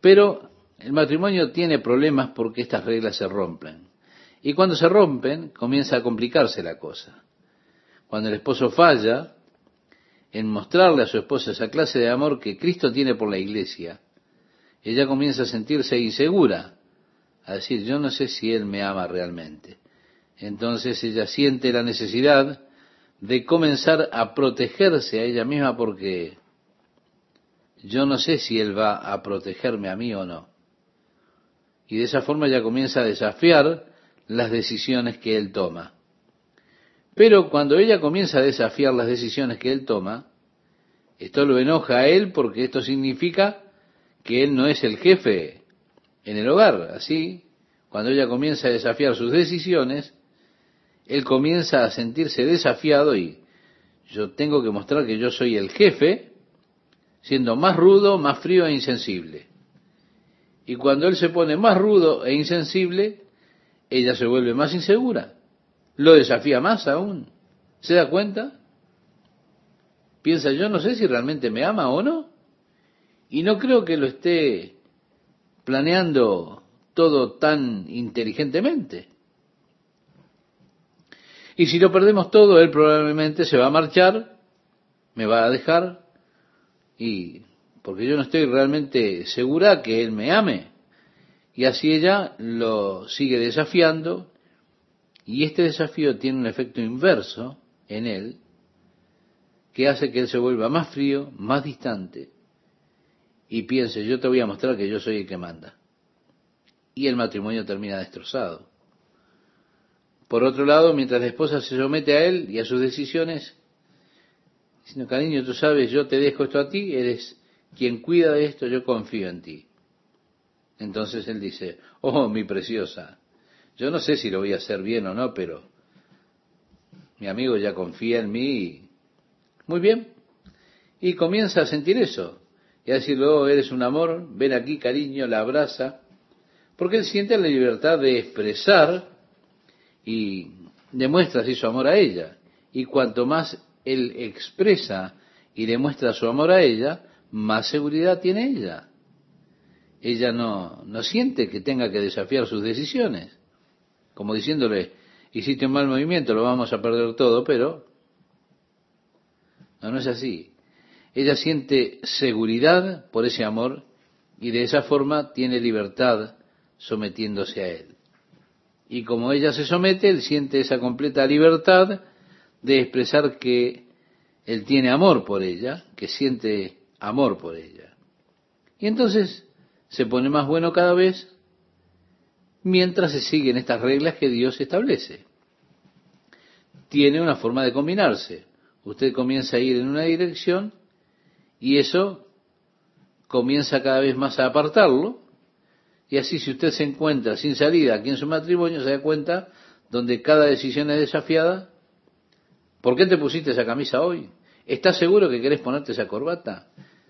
pero el matrimonio tiene problemas porque estas reglas se rompen. Y cuando se rompen, comienza a complicarse la cosa. Cuando el esposo falla en mostrarle a su esposa esa clase de amor que Cristo tiene por la iglesia, ella comienza a sentirse insegura, a decir, yo no sé si Él me ama realmente. Entonces ella siente la necesidad de comenzar a protegerse a ella misma porque yo no sé si Él va a protegerme a mí o no. Y de esa forma ya comienza a desafiar las decisiones que Él toma. Pero cuando ella comienza a desafiar las decisiones que Él toma, esto lo enoja a Él porque esto significa que Él no es el jefe en el hogar. Así, cuando ella comienza a desafiar sus decisiones, él comienza a sentirse desafiado y yo tengo que mostrar que yo soy el jefe, siendo más rudo, más frío e insensible. Y cuando él se pone más rudo e insensible, ella se vuelve más insegura. Lo desafía más aún. ¿Se da cuenta? Piensa, yo no sé si realmente me ama o no. Y no creo que lo esté planeando todo tan inteligentemente. Y si lo perdemos todo, él probablemente se va a marchar, me va a dejar, y porque yo no estoy realmente segura que él me ame. Y así ella lo sigue desafiando, y este desafío tiene un efecto inverso en él, que hace que él se vuelva más frío, más distante, y piense, yo te voy a mostrar que yo soy el que manda. Y el matrimonio termina destrozado. Por otro lado, mientras la esposa se somete a él y a sus decisiones, diciendo, cariño, tú sabes, yo te dejo esto a ti, eres quien cuida de esto, yo confío en ti. Entonces él dice, oh, mi preciosa, yo no sé si lo voy a hacer bien o no, pero mi amigo ya confía en mí. Muy bien. Y comienza a sentir eso. Y a decirle, oh, eres un amor, ven aquí, cariño, la abraza. Porque él siente la libertad de expresar y demuestra así su amor a ella. Y cuanto más él expresa y demuestra su amor a ella, más seguridad tiene ella. Ella no, no siente que tenga que desafiar sus decisiones, como diciéndole, hiciste un mal movimiento, lo vamos a perder todo, pero no, no es así. Ella siente seguridad por ese amor y de esa forma tiene libertad sometiéndose a él. Y como ella se somete, él siente esa completa libertad de expresar que él tiene amor por ella, que siente amor por ella. Y entonces se pone más bueno cada vez mientras se siguen estas reglas que Dios establece. Tiene una forma de combinarse. Usted comienza a ir en una dirección y eso comienza cada vez más a apartarlo y así si usted se encuentra sin salida aquí en su matrimonio, se da cuenta donde cada decisión es desafiada. ¿Por qué te pusiste esa camisa hoy? ¿Estás seguro que querés ponerte esa corbata?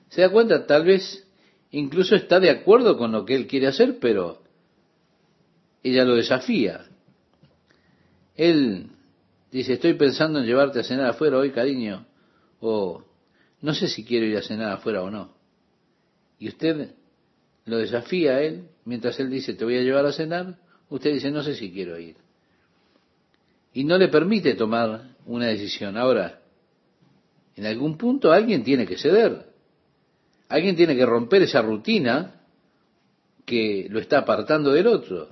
Se da cuenta, tal vez incluso está de acuerdo con lo que él quiere hacer, pero ella lo desafía. Él dice, estoy pensando en llevarte a cenar afuera hoy, cariño, o no sé si quiero ir a cenar afuera o no. Y usted lo desafía a él, mientras él dice, te voy a llevar a cenar, usted dice, no sé si quiero ir. Y no le permite tomar una decisión. Ahora, en algún punto alguien tiene que ceder. Alguien tiene que romper esa rutina que lo está apartando del otro.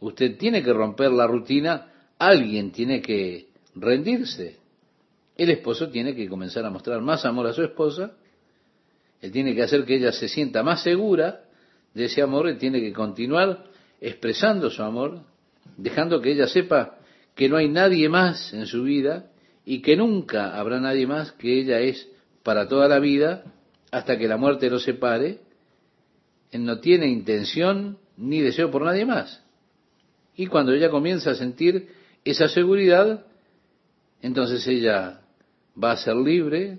Usted tiene que romper la rutina, alguien tiene que rendirse. El esposo tiene que comenzar a mostrar más amor a su esposa, él tiene que hacer que ella se sienta más segura de ese amor, él tiene que continuar expresando su amor, dejando que ella sepa que no hay nadie más en su vida y que nunca habrá nadie más que ella es para toda la vida hasta que la muerte lo separe. Él no tiene intención ni deseo por nadie más. Y cuando ella comienza a sentir esa seguridad, entonces ella va a ser libre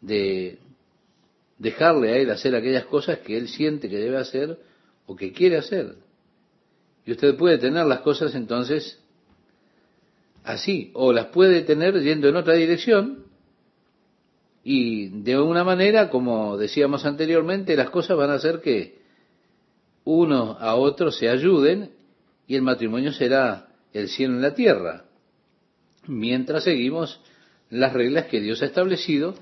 de dejarle a él hacer aquellas cosas que él siente que debe hacer o que quiere hacer. Y usted puede tener las cosas entonces así, o las puede tener yendo en otra dirección, y de una manera, como decíamos anteriormente, las cosas van a hacer que uno a otro se ayuden y el matrimonio será el cielo en la tierra, mientras seguimos las reglas que Dios ha establecido,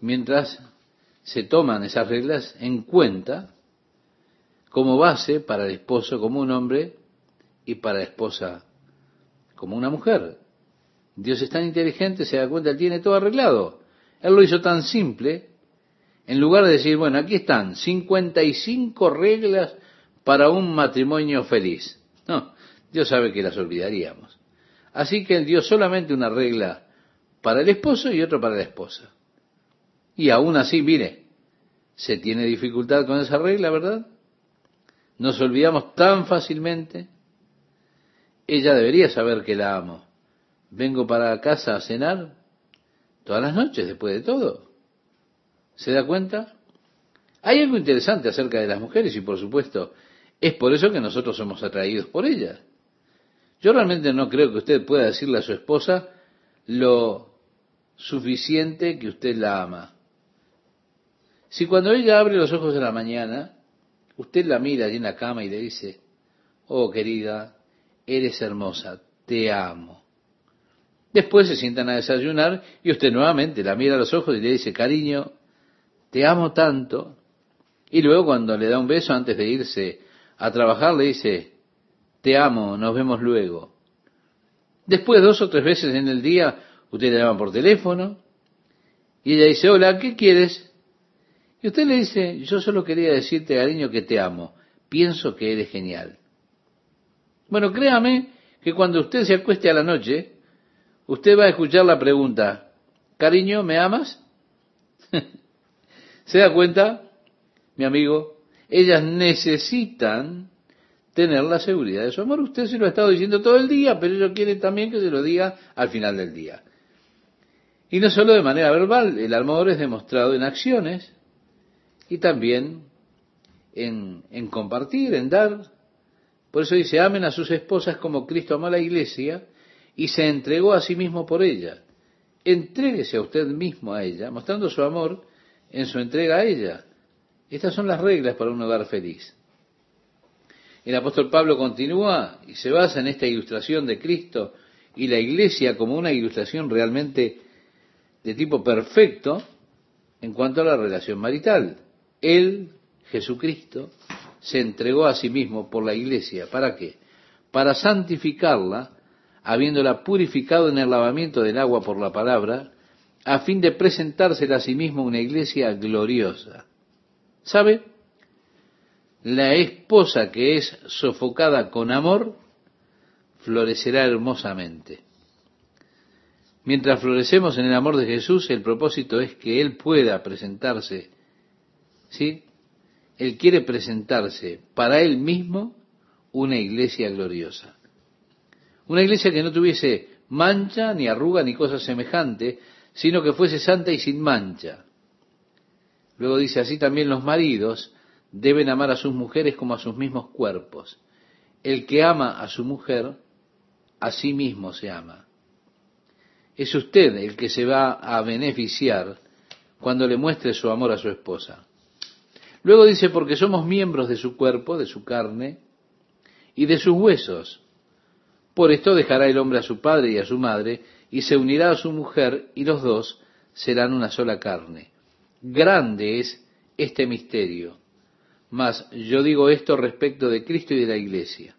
mientras se toman esas reglas en cuenta como base para el esposo como un hombre y para la esposa como una mujer. Dios es tan inteligente, se da cuenta, él tiene todo arreglado. Él lo hizo tan simple, en lugar de decir, bueno, aquí están 55 reglas para un matrimonio feliz. No, Dios sabe que las olvidaríamos. Así que él dio solamente una regla para el esposo y otra para la esposa. Y aún así, mire, se tiene dificultad con esa regla, ¿verdad? Nos olvidamos tan fácilmente. Ella debería saber que la amo. Vengo para casa a cenar todas las noches, después de todo. ¿Se da cuenta? Hay algo interesante acerca de las mujeres y por supuesto es por eso que nosotros somos atraídos por ellas. Yo realmente no creo que usted pueda decirle a su esposa lo suficiente que usted la ama. Si cuando ella abre los ojos de la mañana, usted la mira allí en la cama y le dice, oh querida, eres hermosa, te amo. Después se sientan a desayunar y usted nuevamente la mira a los ojos y le dice, cariño, te amo tanto. Y luego cuando le da un beso antes de irse a trabajar, le dice, te amo, nos vemos luego. Después, dos o tres veces en el día, usted le llama por teléfono y ella dice, hola, ¿qué quieres? Y usted le dice, yo solo quería decirte, cariño, que te amo. Pienso que eres genial. Bueno, créame que cuando usted se acueste a la noche, usted va a escuchar la pregunta, cariño, ¿me amas? ¿Se da cuenta, mi amigo? Ellas necesitan tener la seguridad de su amor. Usted se lo ha estado diciendo todo el día, pero ellos quieren también que se lo diga al final del día. Y no solo de manera verbal, el amor es demostrado en acciones y también en, compartir, en dar. Por eso dice, amen a sus esposas como Cristo amó a la iglesia y se entregó a sí mismo por ella. Entréguese a usted mismo a ella, mostrando su amor en su entrega a ella. Estas son las reglas para un hogar feliz. El apóstol Pablo continúa y se basa en esta ilustración de Cristo y la iglesia como una ilustración realmente de tipo perfecto en cuanto a la relación marital. Él, Jesucristo, se entregó a sí mismo por la iglesia. ¿Para qué? Para santificarla, habiéndola purificado en el lavamiento del agua por la palabra, a fin de presentársela a sí mismo una iglesia gloriosa. ¿Sabe? La esposa que es sofocada con amor florecerá hermosamente. Mientras florecemos en el amor de Jesús, el propósito es que Él pueda presentarse ¿sí? Él quiere presentarse para Él mismo una iglesia gloriosa. Una iglesia que no tuviese mancha, ni arruga, ni cosa semejante, sino que fuese santa y sin mancha. Luego dice, así también los maridos deben amar a sus mujeres como a sus mismos cuerpos. el que ama a su mujer, a sí mismo se ama. Es usted el que se va a beneficiar cuando le muestre su amor a su esposa. Luego dice, porque somos miembros de su cuerpo, de su carne y de sus huesos. Por esto dejará el hombre a su padre y a su madre, y se unirá a su mujer, y los dos serán una sola carne. Grande es este misterio. Mas yo digo esto respecto de Cristo y de la iglesia.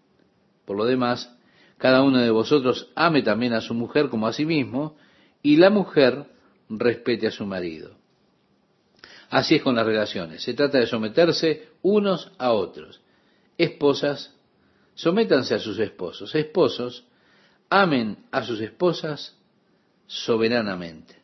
Por lo demás, cada uno de vosotros ame también a su mujer como a sí mismo, y la mujer respete a su marido. Así es con las relaciones. Se trata de someterse unos a otros. Esposas, sométanse a sus esposos. Esposos, amen a sus esposas soberanamente.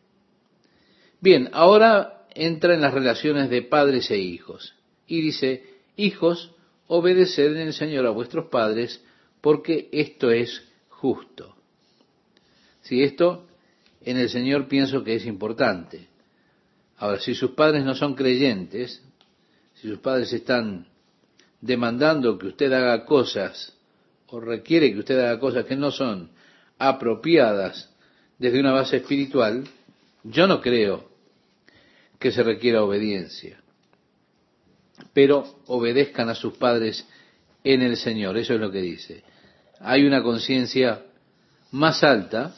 Bien, ahora entra en las relaciones de padres e hijos. Y dice, hijos, obedeced en el Señor a vuestros padres, porque esto es justo. Si esto en el Señor pienso que es importante. Ahora, si sus padres no son creyentes, si sus padres están demandando que usted haga cosas o requiere que usted haga cosas que no son apropiadas desde una base espiritual, yo no creo que se requiera obediencia. Pero obedezcan a sus padres en el Señor, eso es lo que dice. Hay una conciencia más alta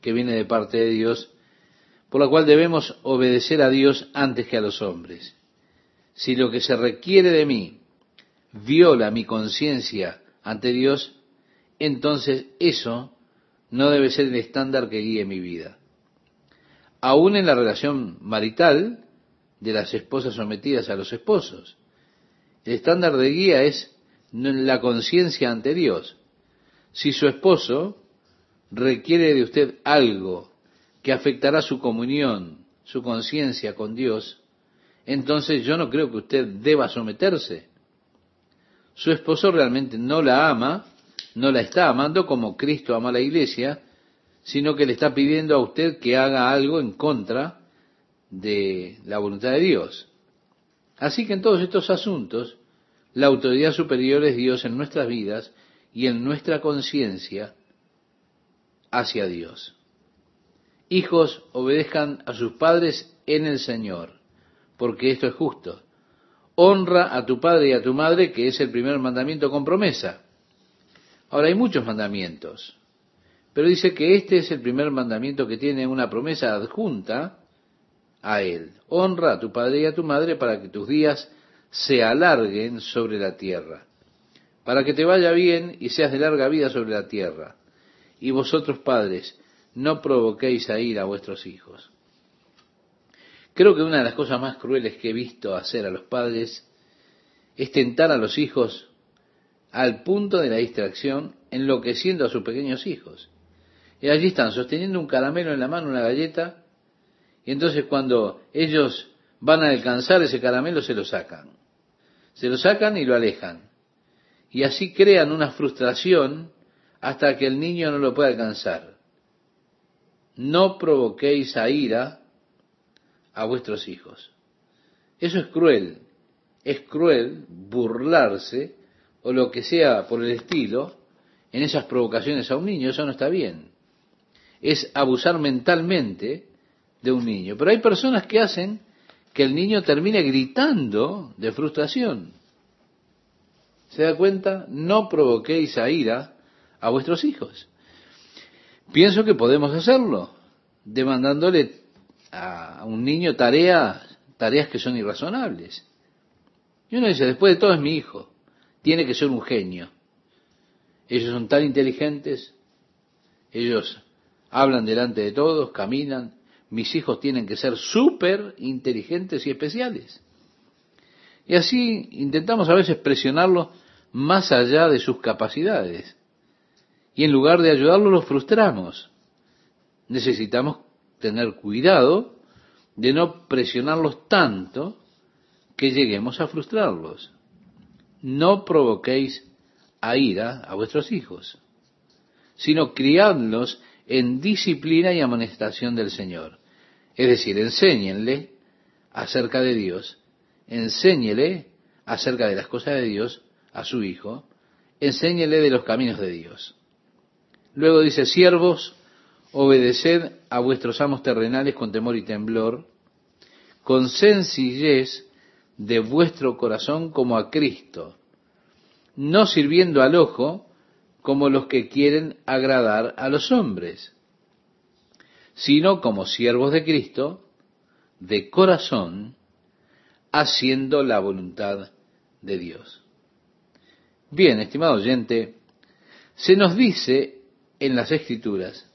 que viene de parte de Dios por la cual debemos obedecer a Dios antes que a los hombres. Si lo que se requiere de mí viola mi conciencia ante Dios, entonces eso no debe ser el estándar que guíe mi vida. Aún en la relación marital de las esposas sometidas a los esposos, el estándar de guía es la conciencia ante Dios. Si su esposo requiere de usted algo que afectará su comunión, su conciencia con Dios, entonces yo no creo que usted deba someterse. Su esposo realmente no la ama, no la está amando como Cristo ama a la iglesia, sino que le está pidiendo a usted que haga algo en contra de la voluntad de Dios. Así que en todos estos asuntos, la autoridad superior es Dios en nuestras vidas y en nuestra conciencia hacia Dios. Hijos, obedezcan a sus padres en el Señor, porque esto es justo. Honra a tu padre y a tu madre, que es el primer mandamiento con promesa. Ahora hay muchos mandamientos, pero dice que este es el primer mandamiento que tiene una promesa adjunta a él. Honra a tu padre y a tu madre para que tus días se alarguen sobre la tierra, para que te vaya bien y seas de larga vida sobre la tierra. Y vosotros padres, no provoquéis a ir a vuestros hijos. Creo que una de las cosas más crueles que he visto hacer a los padres es tentar a los hijos al punto de la distracción, enloqueciendo a sus pequeños hijos. Y allí están, sosteniendo un caramelo en la mano, una galleta, y entonces cuando ellos van a alcanzar ese caramelo se lo sacan. Se lo sacan y lo alejan. Y así crean una frustración hasta que el niño no lo puede alcanzar no provoquéis a ira a vuestros hijos. Eso es cruel. Es cruel burlarse o lo que sea por el estilo en esas provocaciones a un niño. Eso no está bien. Es abusar mentalmente de un niño. Pero hay personas que hacen que el niño termine gritando de frustración. ¿Se da cuenta? No provoquéis a ira a vuestros hijos. Pienso que podemos hacerlo, demandándole a un niño tareas, tareas que son irrazonables. Y uno dice, después de todo es mi hijo, tiene que ser un genio. Ellos son tan inteligentes, ellos hablan delante de todos, caminan, mis hijos tienen que ser súper inteligentes y especiales. Y así intentamos a veces presionarlos más allá de sus capacidades y en lugar de ayudarlos los frustramos. Necesitamos tener cuidado de no presionarlos tanto que lleguemos a frustrarlos. No provoquéis a ira a vuestros hijos, sino criadlos en disciplina y amonestación del Señor. Es decir, enséñenle acerca de Dios, enséñele acerca de las cosas de Dios a su hijo, enséñele de los caminos de Dios. Luego dice, siervos, obedeced a vuestros amos terrenales con temor y temblor, con sencillez de vuestro corazón como a Cristo, no sirviendo al ojo como los que quieren agradar a los hombres, sino como siervos de Cristo, de corazón, haciendo la voluntad de Dios. Bien, estimado oyente, se nos dice en las Escrituras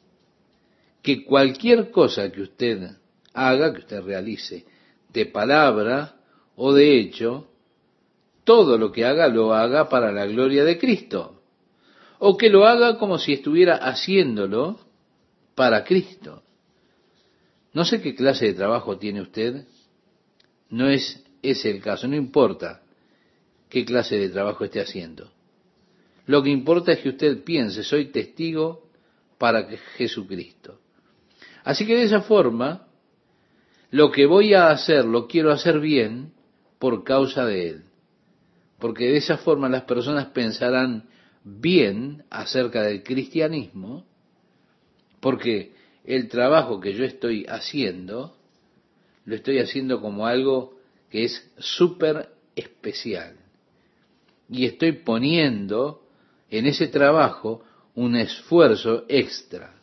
que cualquier cosa que usted haga, que usted realice, de palabra o de hecho, todo lo que haga lo haga para la gloria de Cristo, o que lo haga como si estuviera haciéndolo para Cristo. No sé qué clase de trabajo tiene usted, no es ese el caso, no importa qué clase de trabajo esté haciendo. Lo que importa es que usted piense, soy testigo para Jesucristo. Así que de esa forma, lo que voy a hacer, lo quiero hacer bien por causa de Él. Porque de esa forma las personas pensarán bien acerca del cristianismo, porque el trabajo que yo estoy haciendo, lo estoy haciendo como algo que es súper especial y estoy poniendo en ese trabajo un esfuerzo extra.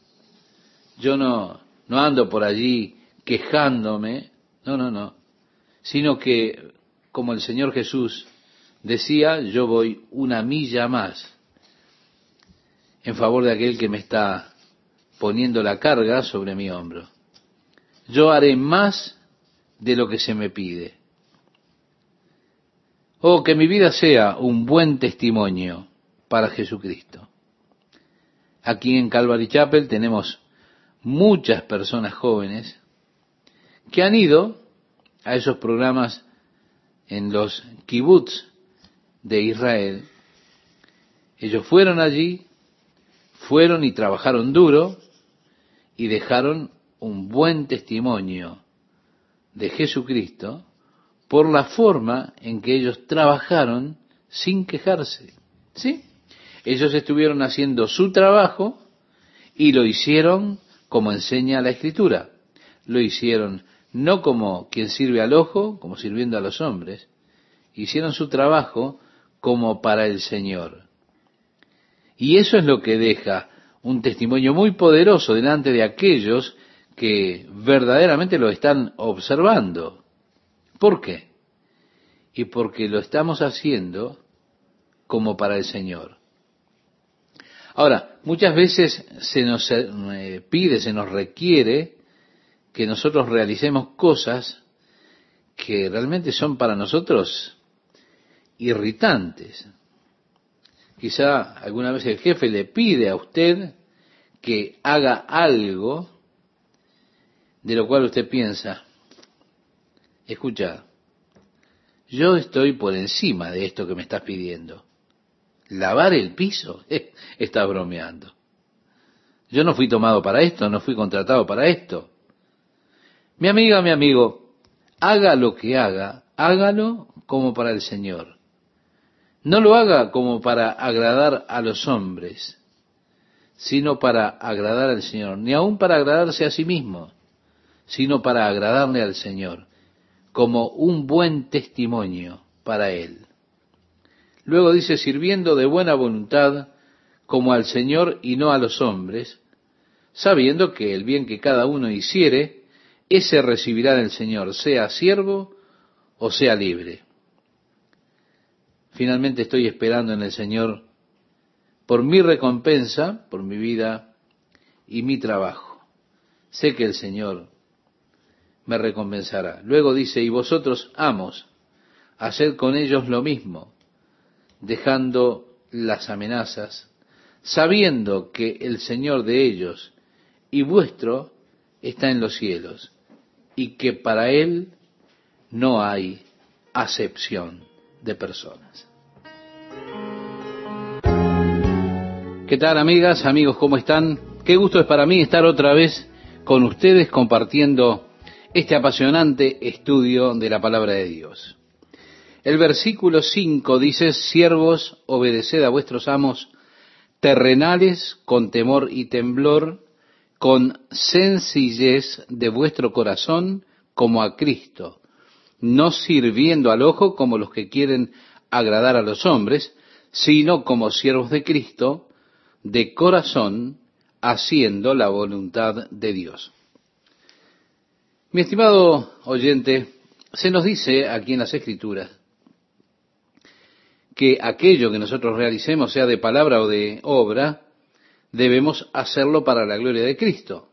Yo no, no ando por allí quejándome, no, no, no, sino que, como el Señor Jesús decía, yo voy una milla más en favor de aquel que me está poniendo la carga sobre mi hombro. Yo haré más de lo que se me pide. Oh, que mi vida sea un buen testimonio para Jesucristo. Aquí en Calvary Chapel tenemos muchas personas jóvenes que han ido a esos programas en los kibbutz de Israel. Ellos fueron allí, fueron y trabajaron duro y dejaron un buen testimonio de Jesucristo por la forma en que ellos trabajaron sin quejarse. ¿Sí? Ellos estuvieron haciendo su trabajo y lo hicieron como enseña la Escritura. Lo hicieron no como quien sirve al ojo, como sirviendo a los hombres. Hicieron su trabajo como para el Señor. Y eso es lo que deja un testimonio muy poderoso delante de aquellos que verdaderamente lo están observando. ¿Por qué? Y porque lo estamos haciendo como para el Señor. Ahora, muchas veces se nos eh, pide, se nos requiere que nosotros realicemos cosas que realmente son para nosotros irritantes. Quizá alguna vez el jefe le pide a usted que haga algo de lo cual usted piensa, escucha, yo estoy por encima de esto que me estás pidiendo. ¿Lavar el piso? Está bromeando. Yo no fui tomado para esto, no fui contratado para esto. Mi amiga, mi amigo, haga lo que haga, hágalo como para el Señor. No lo haga como para agradar a los hombres, sino para agradar al Señor, ni aun para agradarse a sí mismo, sino para agradarle al Señor como un buen testimonio para él. Luego dice, sirviendo de buena voluntad como al Señor y no a los hombres, sabiendo que el bien que cada uno hiciere, ese recibirá del Señor, sea siervo o sea libre. Finalmente estoy esperando en el Señor por mi recompensa, por mi vida y mi trabajo. Sé que el Señor me recompensará. Luego dice, y vosotros amos, haced con ellos lo mismo, dejando las amenazas, sabiendo que el Señor de ellos y vuestro está en los cielos, y que para Él no hay acepción de personas. ¿Qué tal amigas, amigos, cómo están? Qué gusto es para mí estar otra vez con ustedes compartiendo este apasionante estudio de la palabra de Dios. El versículo 5 dice, siervos, obedeced a vuestros amos terrenales con temor y temblor, con sencillez de vuestro corazón como a Cristo, no sirviendo al ojo como los que quieren agradar a los hombres, sino como siervos de Cristo, de corazón, haciendo la voluntad de Dios. Mi estimado oyente, se nos dice aquí en las Escrituras que aquello que nosotros realicemos, sea de palabra o de obra, debemos hacerlo para la gloria de Cristo.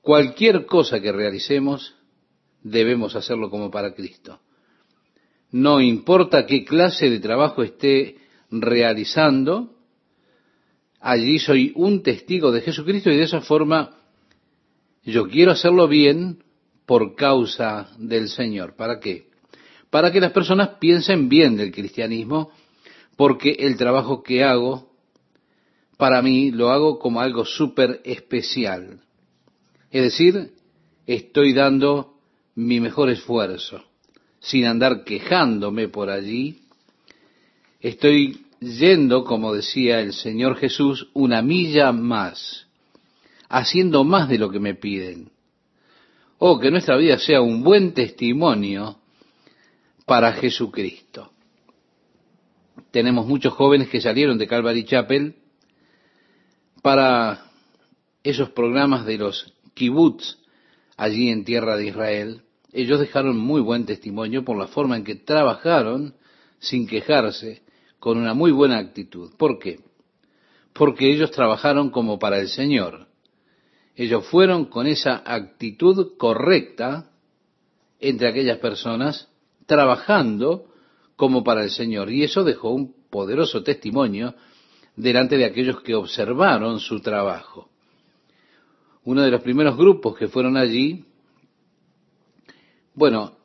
Cualquier cosa que realicemos, debemos hacerlo como para Cristo. No importa qué clase de trabajo esté realizando, allí soy un testigo de Jesucristo y de esa forma yo quiero hacerlo bien por causa del Señor. ¿Para qué? Para que las personas piensen bien del cristianismo, porque el trabajo que hago, para mí lo hago como algo súper especial. Es decir, estoy dando mi mejor esfuerzo, sin andar quejándome por allí. Estoy yendo, como decía el Señor Jesús, una milla más, haciendo más de lo que me piden. Oh, que nuestra vida sea un buen testimonio para Jesucristo. Tenemos muchos jóvenes que salieron de Calvary Chapel para esos programas de los kibbutz allí en tierra de Israel. Ellos dejaron muy buen testimonio por la forma en que trabajaron sin quejarse, con una muy buena actitud. ¿Por qué? Porque ellos trabajaron como para el Señor. Ellos fueron con esa actitud correcta entre aquellas personas, trabajando como para el Señor. Y eso dejó un poderoso testimonio delante de aquellos que observaron su trabajo. Uno de los primeros grupos que fueron allí, bueno,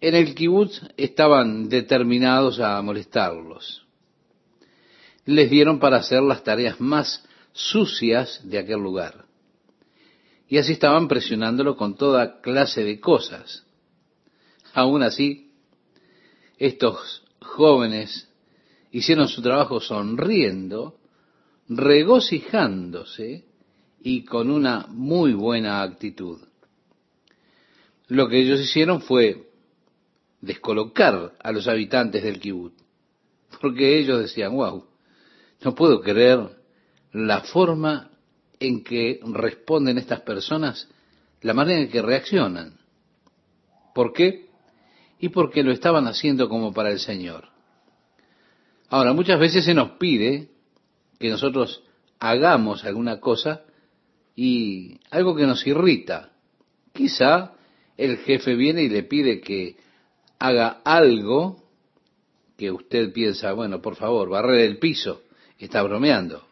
en el kibutz estaban determinados a molestarlos. Les dieron para hacer las tareas más sucias de aquel lugar. Y así estaban presionándolo con toda clase de cosas. Aún así, estos jóvenes hicieron su trabajo sonriendo, regocijándose y con una muy buena actitud. Lo que ellos hicieron fue descolocar a los habitantes del kibut, porque ellos decían, wow, no puedo creer la forma en que responden estas personas, la manera en que reaccionan. ¿Por qué? Y porque lo estaban haciendo como para el Señor. Ahora, muchas veces se nos pide que nosotros hagamos alguna cosa y algo que nos irrita. Quizá el jefe viene y le pide que haga algo que usted piensa, bueno, por favor, barrer el piso, está bromeando.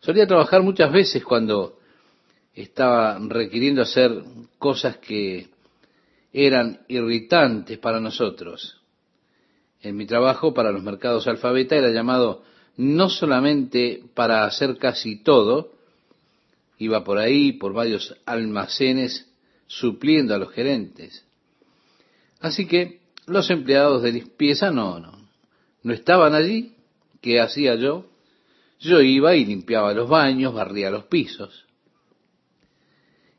Solía trabajar muchas veces cuando estaba requiriendo hacer cosas que eran irritantes para nosotros. En mi trabajo para los mercados alfabeta era llamado no solamente para hacer casi todo, iba por ahí, por varios almacenes, supliendo a los gerentes. Así que los empleados de limpieza no, no, no estaban allí. ¿Qué hacía yo? Yo iba y limpiaba los baños, barría los pisos.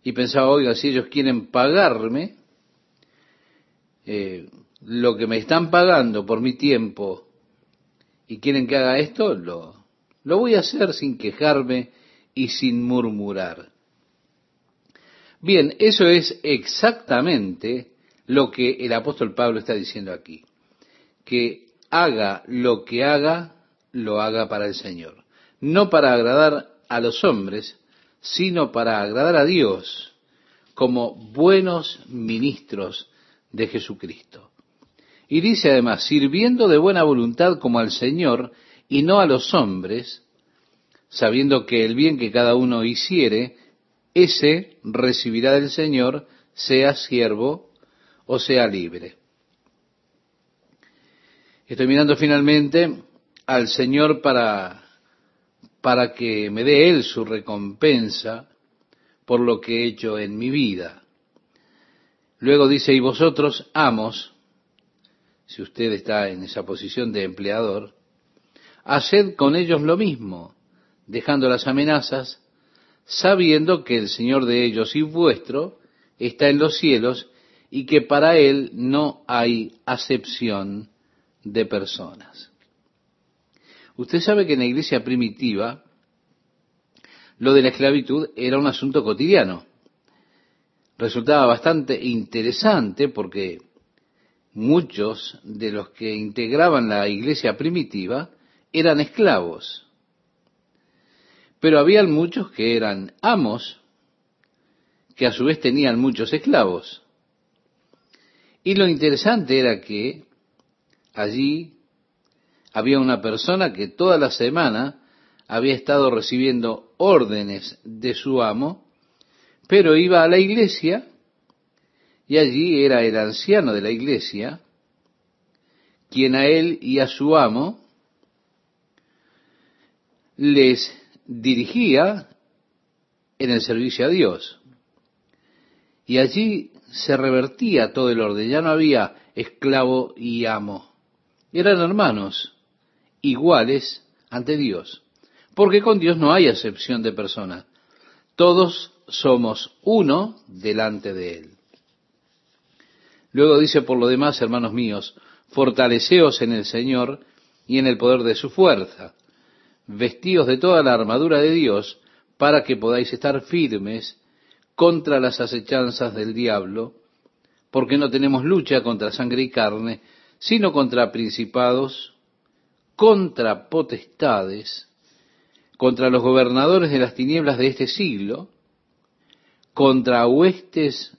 Y pensaba, oiga, si ellos quieren pagarme eh, lo que me están pagando por mi tiempo y quieren que haga esto, lo, lo voy a hacer sin quejarme y sin murmurar. Bien, eso es exactamente lo que el apóstol Pablo está diciendo aquí. Que haga lo que haga, lo haga para el Señor no para agradar a los hombres, sino para agradar a Dios como buenos ministros de Jesucristo. Y dice además, sirviendo de buena voluntad como al Señor y no a los hombres, sabiendo que el bien que cada uno hiciere, ese recibirá del Señor, sea siervo o sea libre. Estoy mirando finalmente al Señor para para que me dé Él su recompensa por lo que he hecho en mi vida. Luego dice, y vosotros, amos, si usted está en esa posición de empleador, haced con ellos lo mismo, dejando las amenazas, sabiendo que el Señor de ellos y vuestro está en los cielos y que para Él no hay acepción de personas. Usted sabe que en la iglesia primitiva lo de la esclavitud era un asunto cotidiano. Resultaba bastante interesante porque muchos de los que integraban la iglesia primitiva eran esclavos. Pero había muchos que eran amos, que a su vez tenían muchos esclavos. Y lo interesante era que allí había una persona que toda la semana había estado recibiendo órdenes de su amo, pero iba a la iglesia y allí era el anciano de la iglesia quien a él y a su amo les dirigía en el servicio a Dios. Y allí se revertía todo el orden, ya no había esclavo y amo. Eran hermanos iguales ante Dios, porque con Dios no hay excepción de personas. Todos somos uno delante de Él. Luego dice, por lo demás, hermanos míos, fortaleceos en el Señor y en el poder de su fuerza vestidos de toda la armadura de Dios, para que podáis estar firmes contra las acechanzas del diablo, porque no tenemos lucha contra sangre y carne, sino contra principados, contra potestades, contra los gobernadores de las tinieblas de este siglo, contra huestes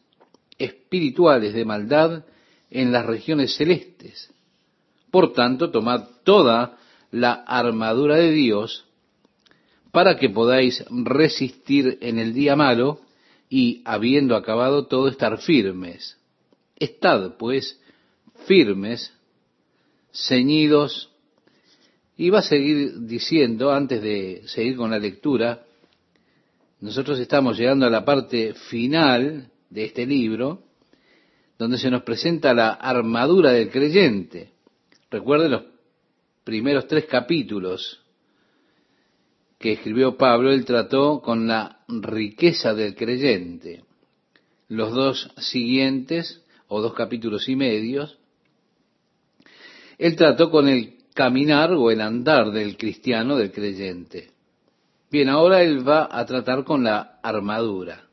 espirituales de maldad en las regiones celestes. Por tanto, tomad toda la armadura de Dios para que podáis resistir en el día malo y, habiendo acabado todo, estar firmes. Estad, pues, firmes, ceñidos, y va a seguir diciendo, antes de seguir con la lectura, nosotros estamos llegando a la parte final de este libro, donde se nos presenta la armadura del creyente. Recuerden los primeros tres capítulos que escribió Pablo, él trató con la riqueza del creyente. Los dos siguientes, o dos capítulos y medios, él trató con el caminar o el andar del cristiano, del creyente. Bien, ahora él va a tratar con la armadura.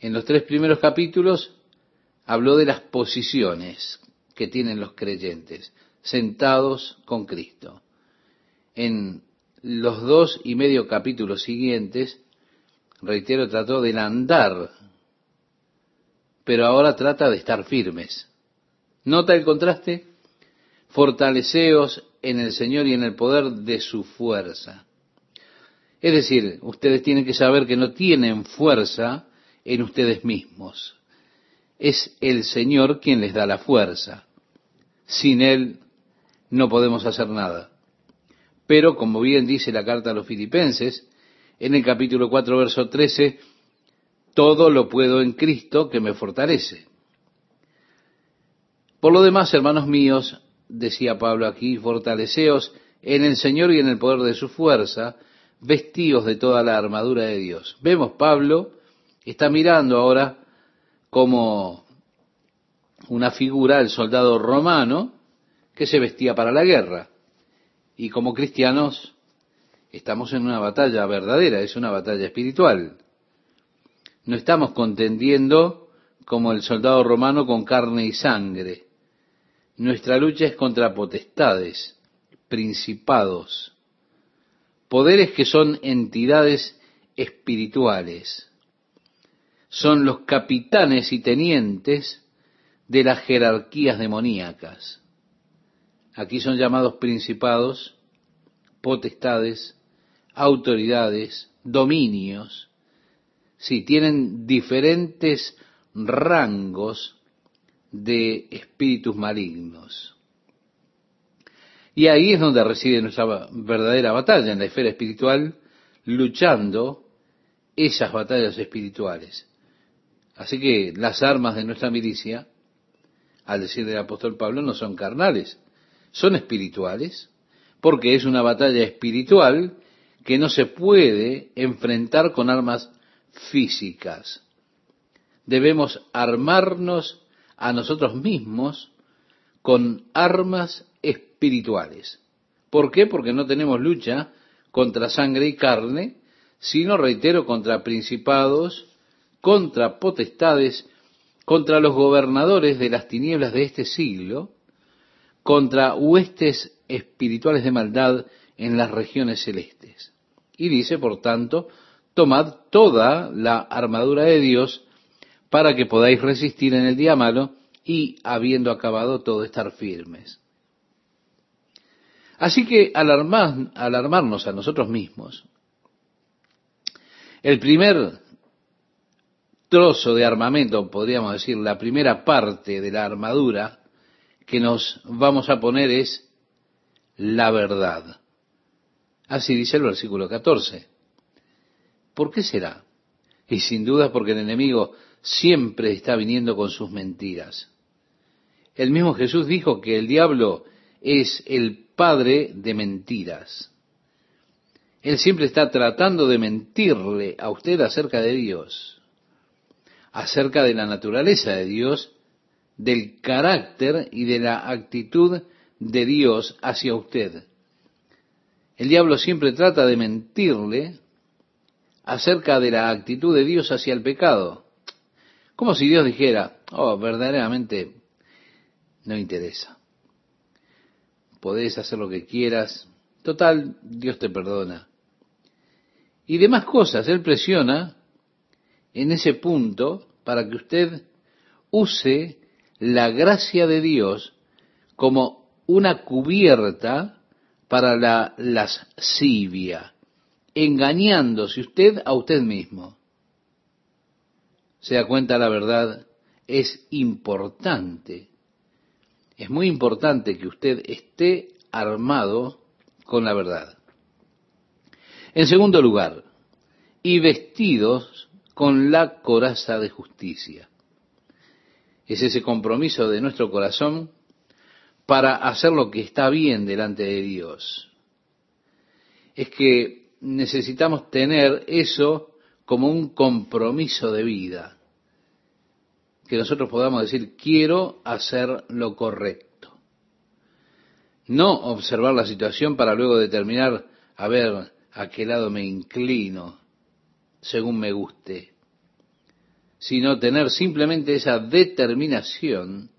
En los tres primeros capítulos habló de las posiciones que tienen los creyentes sentados con Cristo. En los dos y medio capítulos siguientes, reitero, trató del andar, pero ahora trata de estar firmes. ¿Nota el contraste? Fortaleceos en el Señor y en el poder de su fuerza. Es decir, ustedes tienen que saber que no tienen fuerza en ustedes mismos. Es el Señor quien les da la fuerza. Sin Él no podemos hacer nada. Pero, como bien dice la carta a los filipenses, en el capítulo 4, verso 13, todo lo puedo en Cristo que me fortalece. Por lo demás, hermanos míos, decía Pablo aquí, fortaleceos en el Señor y en el poder de su fuerza, vestidos de toda la armadura de Dios. Vemos, Pablo está mirando ahora como una figura, el soldado romano, que se vestía para la guerra. Y como cristianos estamos en una batalla verdadera, es una batalla espiritual. No estamos contendiendo como el soldado romano con carne y sangre. Nuestra lucha es contra potestades, principados, poderes que son entidades espirituales. Son los capitanes y tenientes de las jerarquías demoníacas. Aquí son llamados principados, potestades, autoridades, dominios. Sí, tienen diferentes rangos de espíritus malignos. Y ahí es donde reside nuestra verdadera batalla, en la esfera espiritual, luchando esas batallas espirituales. Así que las armas de nuestra milicia, al decir del apóstol Pablo, no son carnales, son espirituales, porque es una batalla espiritual que no se puede enfrentar con armas físicas. Debemos armarnos a nosotros mismos con armas espirituales. ¿Por qué? Porque no tenemos lucha contra sangre y carne, sino, reitero, contra principados, contra potestades, contra los gobernadores de las tinieblas de este siglo, contra huestes espirituales de maldad en las regiones celestes. Y dice, por tanto, tomad toda la armadura de Dios para que podáis resistir en el día malo y, habiendo acabado todo, estar firmes. Así que al, armarnos a nosotros mismos, el primer trozo de armamento, podríamos decir, la primera parte de la armadura que nos vamos a poner es la verdad. Así dice el versículo 14. ¿Por qué será? Y sin duda porque el enemigo siempre está viniendo con sus mentiras. El mismo Jesús dijo que el diablo es el padre de mentiras. Él siempre está tratando de mentirle a usted acerca de Dios, acerca de la naturaleza de Dios, del carácter y de la actitud de Dios hacia usted. El diablo siempre trata de mentirle acerca de la actitud de Dios hacia el pecado. Como si Dios dijera, oh, verdaderamente no interesa podés hacer lo que quieras, total, Dios te perdona. Y demás cosas, Él presiona en ese punto para que usted use la gracia de Dios como una cubierta para la lascivia, engañándose usted a usted mismo. Se da cuenta la verdad, es importante es muy importante que usted esté armado con la verdad. En segundo lugar, y vestidos con la coraza de justicia. Es ese compromiso de nuestro corazón para hacer lo que está bien delante de Dios. Es que necesitamos tener eso como un compromiso de vida que nosotros podamos decir, quiero hacer lo correcto. No observar la situación para luego determinar, a ver, a qué lado me inclino, según me guste, sino tener simplemente esa determinación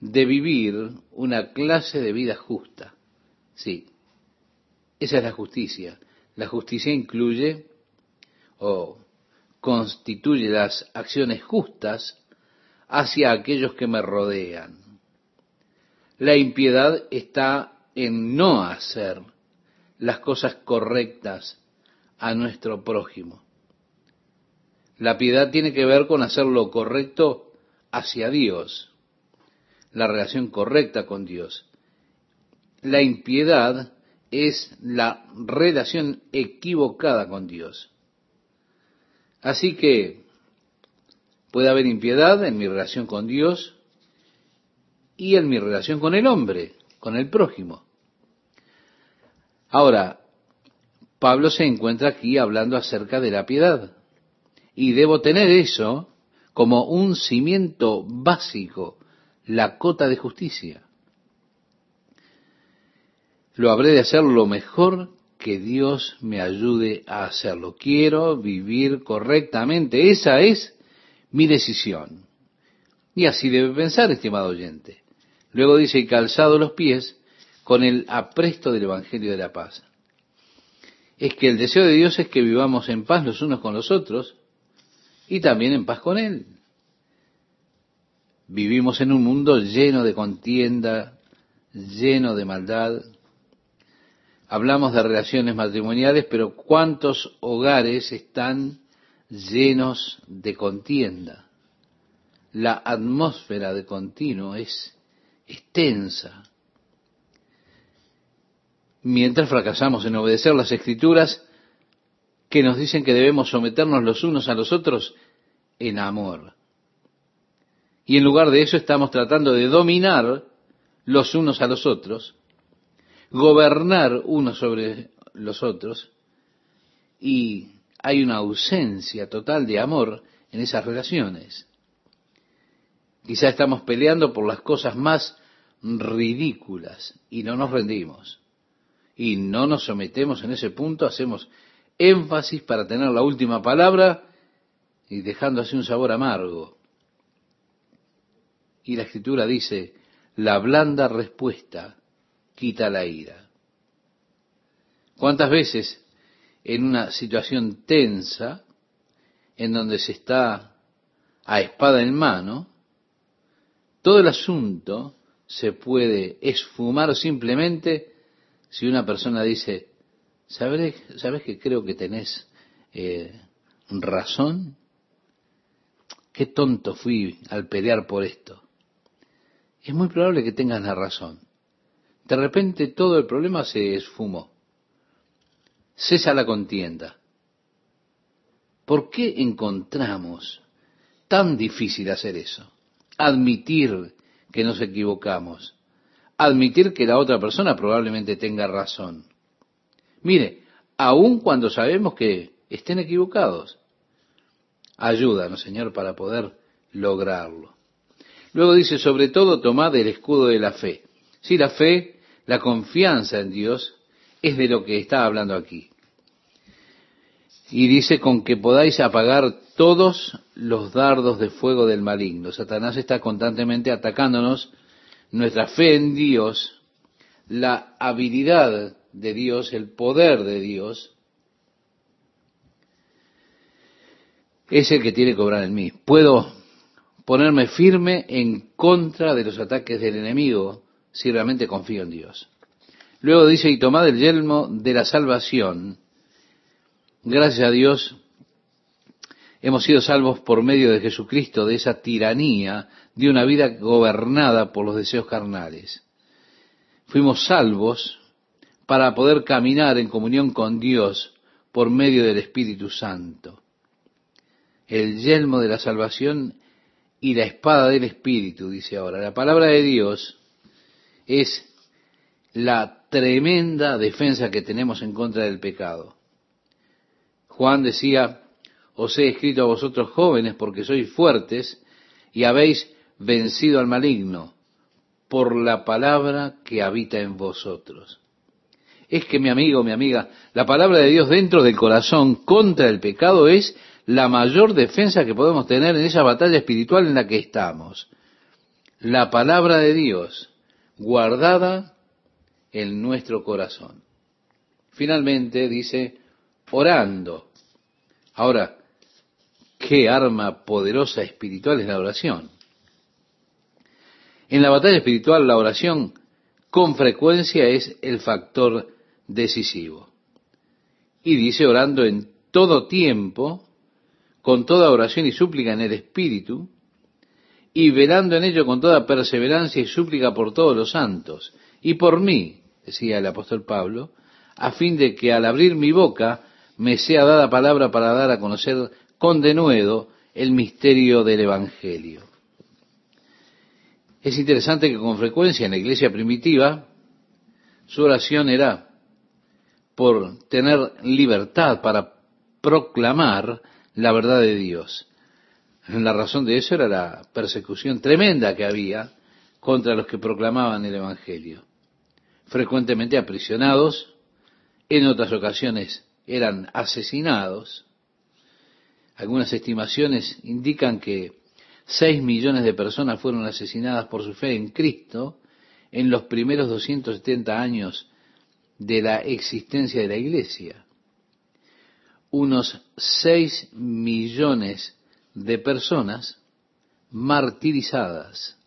de vivir una clase de vida justa. Sí, esa es la justicia. La justicia incluye o constituye las acciones justas hacia aquellos que me rodean. La impiedad está en no hacer las cosas correctas a nuestro prójimo. La piedad tiene que ver con hacer lo correcto hacia Dios, la relación correcta con Dios. La impiedad es la relación equivocada con Dios. Así que Puede haber impiedad en mi relación con Dios y en mi relación con el hombre, con el prójimo. Ahora, Pablo se encuentra aquí hablando acerca de la piedad. Y debo tener eso como un cimiento básico, la cota de justicia. Lo habré de hacer lo mejor que Dios me ayude a hacerlo. Quiero vivir correctamente. Esa es mi decisión. Y así debe pensar, estimado oyente. Luego dice, y calzado los pies con el apresto del Evangelio de la paz. Es que el deseo de Dios es que vivamos en paz los unos con los otros y también en paz con Él. Vivimos en un mundo lleno de contienda, lleno de maldad. Hablamos de relaciones matrimoniales, pero ¿cuántos hogares están llenos de contienda. La atmósfera de continuo es extensa. Mientras fracasamos en obedecer las escrituras que nos dicen que debemos someternos los unos a los otros en amor. Y en lugar de eso estamos tratando de dominar los unos a los otros, gobernar unos sobre los otros, y hay una ausencia total de amor en esas relaciones. Quizá estamos peleando por las cosas más ridículas y no nos rendimos. Y no nos sometemos en ese punto, hacemos énfasis para tener la última palabra y dejando así un sabor amargo. Y la escritura dice, la blanda respuesta quita la ira. ¿Cuántas veces en una situación tensa, en donde se está a espada en mano, todo el asunto se puede esfumar simplemente si una persona dice, ¿sabes, ¿sabes que creo que tenés eh, razón? Qué tonto fui al pelear por esto. Es muy probable que tengas la razón. De repente todo el problema se esfumó cesa la contienda. ¿Por qué encontramos tan difícil hacer eso? Admitir que nos equivocamos. Admitir que la otra persona probablemente tenga razón. Mire, aun cuando sabemos que estén equivocados, ayúdanos, Señor, para poder lograrlo. Luego dice, sobre todo, tomad el escudo de la fe. Si la fe, la confianza en Dios, es de lo que está hablando aquí. Y dice con que podáis apagar todos los dardos de fuego del maligno. Satanás está constantemente atacándonos nuestra fe en Dios, la habilidad de Dios, el poder de Dios, es el que tiene que obrar en mí. Puedo ponerme firme en contra de los ataques del enemigo si realmente confío en Dios. Luego dice, y tomad el yelmo de la salvación. Gracias a Dios hemos sido salvos por medio de Jesucristo de esa tiranía de una vida gobernada por los deseos carnales. Fuimos salvos para poder caminar en comunión con Dios por medio del Espíritu Santo. El yelmo de la salvación y la espada del Espíritu, dice ahora. La palabra de Dios es la tremenda defensa que tenemos en contra del pecado. Juan decía, os he escrito a vosotros jóvenes porque sois fuertes y habéis vencido al maligno por la palabra que habita en vosotros. Es que mi amigo, mi amiga, la palabra de Dios dentro del corazón contra el pecado es la mayor defensa que podemos tener en esa batalla espiritual en la que estamos. La palabra de Dios guardada en nuestro corazón. Finalmente dice, orando. Ahora, qué arma poderosa espiritual es la oración. En la batalla espiritual la oración con frecuencia es el factor decisivo. Y dice orando en todo tiempo, con toda oración y súplica en el Espíritu, y velando en ello con toda perseverancia y súplica por todos los santos, y por mí, decía el apóstol Pablo, a fin de que al abrir mi boca me sea dada palabra para dar a conocer con denuedo el misterio del Evangelio. Es interesante que con frecuencia en la iglesia primitiva su oración era por tener libertad para proclamar la verdad de Dios. La razón de eso era la persecución tremenda que había contra los que proclamaban el Evangelio frecuentemente aprisionados, en otras ocasiones eran asesinados. Algunas estimaciones indican que seis millones de personas fueron asesinadas por su fe en Cristo en los primeros 270 años de la existencia de la iglesia. Unos seis millones de personas martirizadas.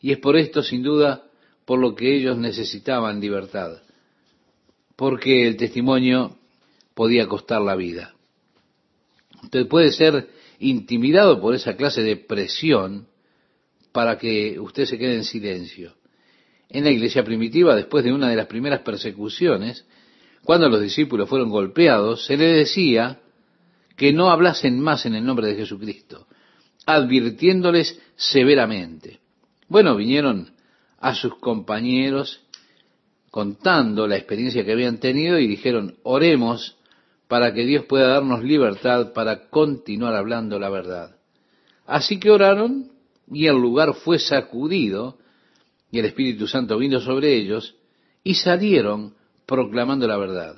Y es por esto, sin duda, por lo que ellos necesitaban libertad, porque el testimonio podía costar la vida. Usted puede ser intimidado por esa clase de presión para que usted se quede en silencio. En la iglesia primitiva, después de una de las primeras persecuciones, cuando los discípulos fueron golpeados, se les decía que no hablasen más en el nombre de Jesucristo. advirtiéndoles severamente. Bueno, vinieron a sus compañeros contando la experiencia que habían tenido y dijeron, oremos para que Dios pueda darnos libertad para continuar hablando la verdad. Así que oraron y el lugar fue sacudido y el Espíritu Santo vino sobre ellos y salieron proclamando la verdad.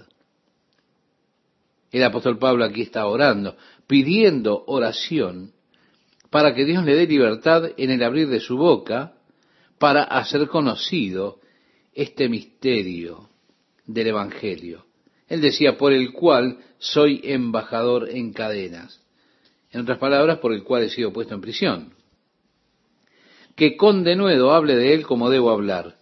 El apóstol Pablo aquí está orando, pidiendo oración para que Dios le dé libertad en el abrir de su boca para hacer conocido este misterio del Evangelio. Él decía, por el cual soy embajador en cadenas. En otras palabras, por el cual he sido puesto en prisión. Que con denuedo hable de él como debo hablar.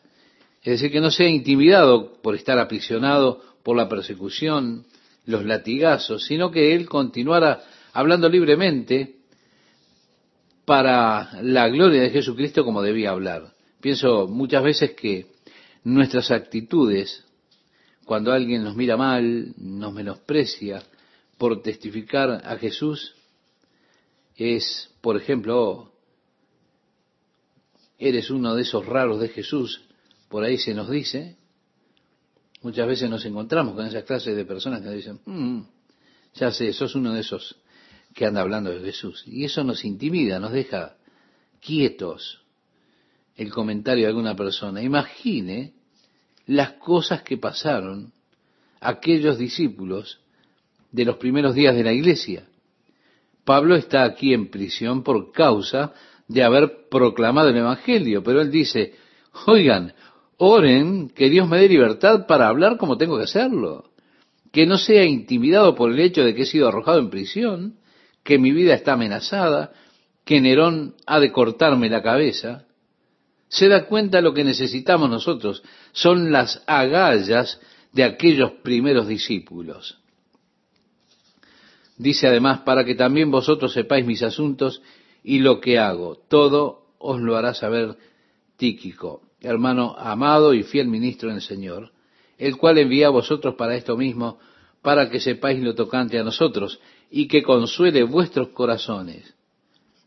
Es decir, que no sea intimidado por estar aprisionado por la persecución, los latigazos, sino que él continuara hablando libremente para la gloria de Jesucristo como debía hablar. Pienso muchas veces que nuestras actitudes, cuando alguien nos mira mal, nos menosprecia por testificar a Jesús, es, por ejemplo, oh, eres uno de esos raros de Jesús, por ahí se nos dice, muchas veces nos encontramos con esas clases de personas que nos dicen, mm, ya sé, sos uno de esos que anda hablando de Jesús. Y eso nos intimida, nos deja quietos el comentario de alguna persona. Imagine las cosas que pasaron aquellos discípulos de los primeros días de la iglesia. Pablo está aquí en prisión por causa de haber proclamado el Evangelio, pero él dice, oigan, oren que Dios me dé libertad para hablar como tengo que hacerlo, que no sea intimidado por el hecho de que he sido arrojado en prisión, que mi vida está amenazada, que Nerón ha de cortarme la cabeza, se da cuenta lo que necesitamos nosotros. Son las agallas de aquellos primeros discípulos. Dice además, para que también vosotros sepáis mis asuntos y lo que hago. Todo os lo hará saber Tíquico, hermano amado y fiel ministro en el Señor, el cual envía a vosotros para esto mismo, para que sepáis lo tocante a nosotros y que consuele vuestros corazones.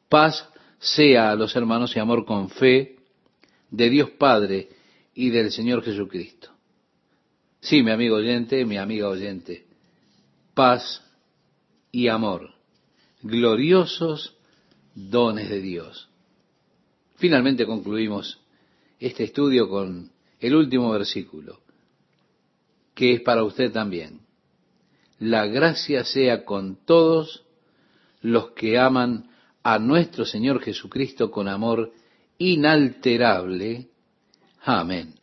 Paz sea a los hermanos y amor con fe, de Dios Padre y del Señor Jesucristo. Sí, mi amigo oyente, mi amiga oyente, paz y amor, gloriosos dones de Dios. Finalmente concluimos este estudio con el último versículo, que es para usted también. La gracia sea con todos los que aman a nuestro Señor Jesucristo con amor inalterable. Amén.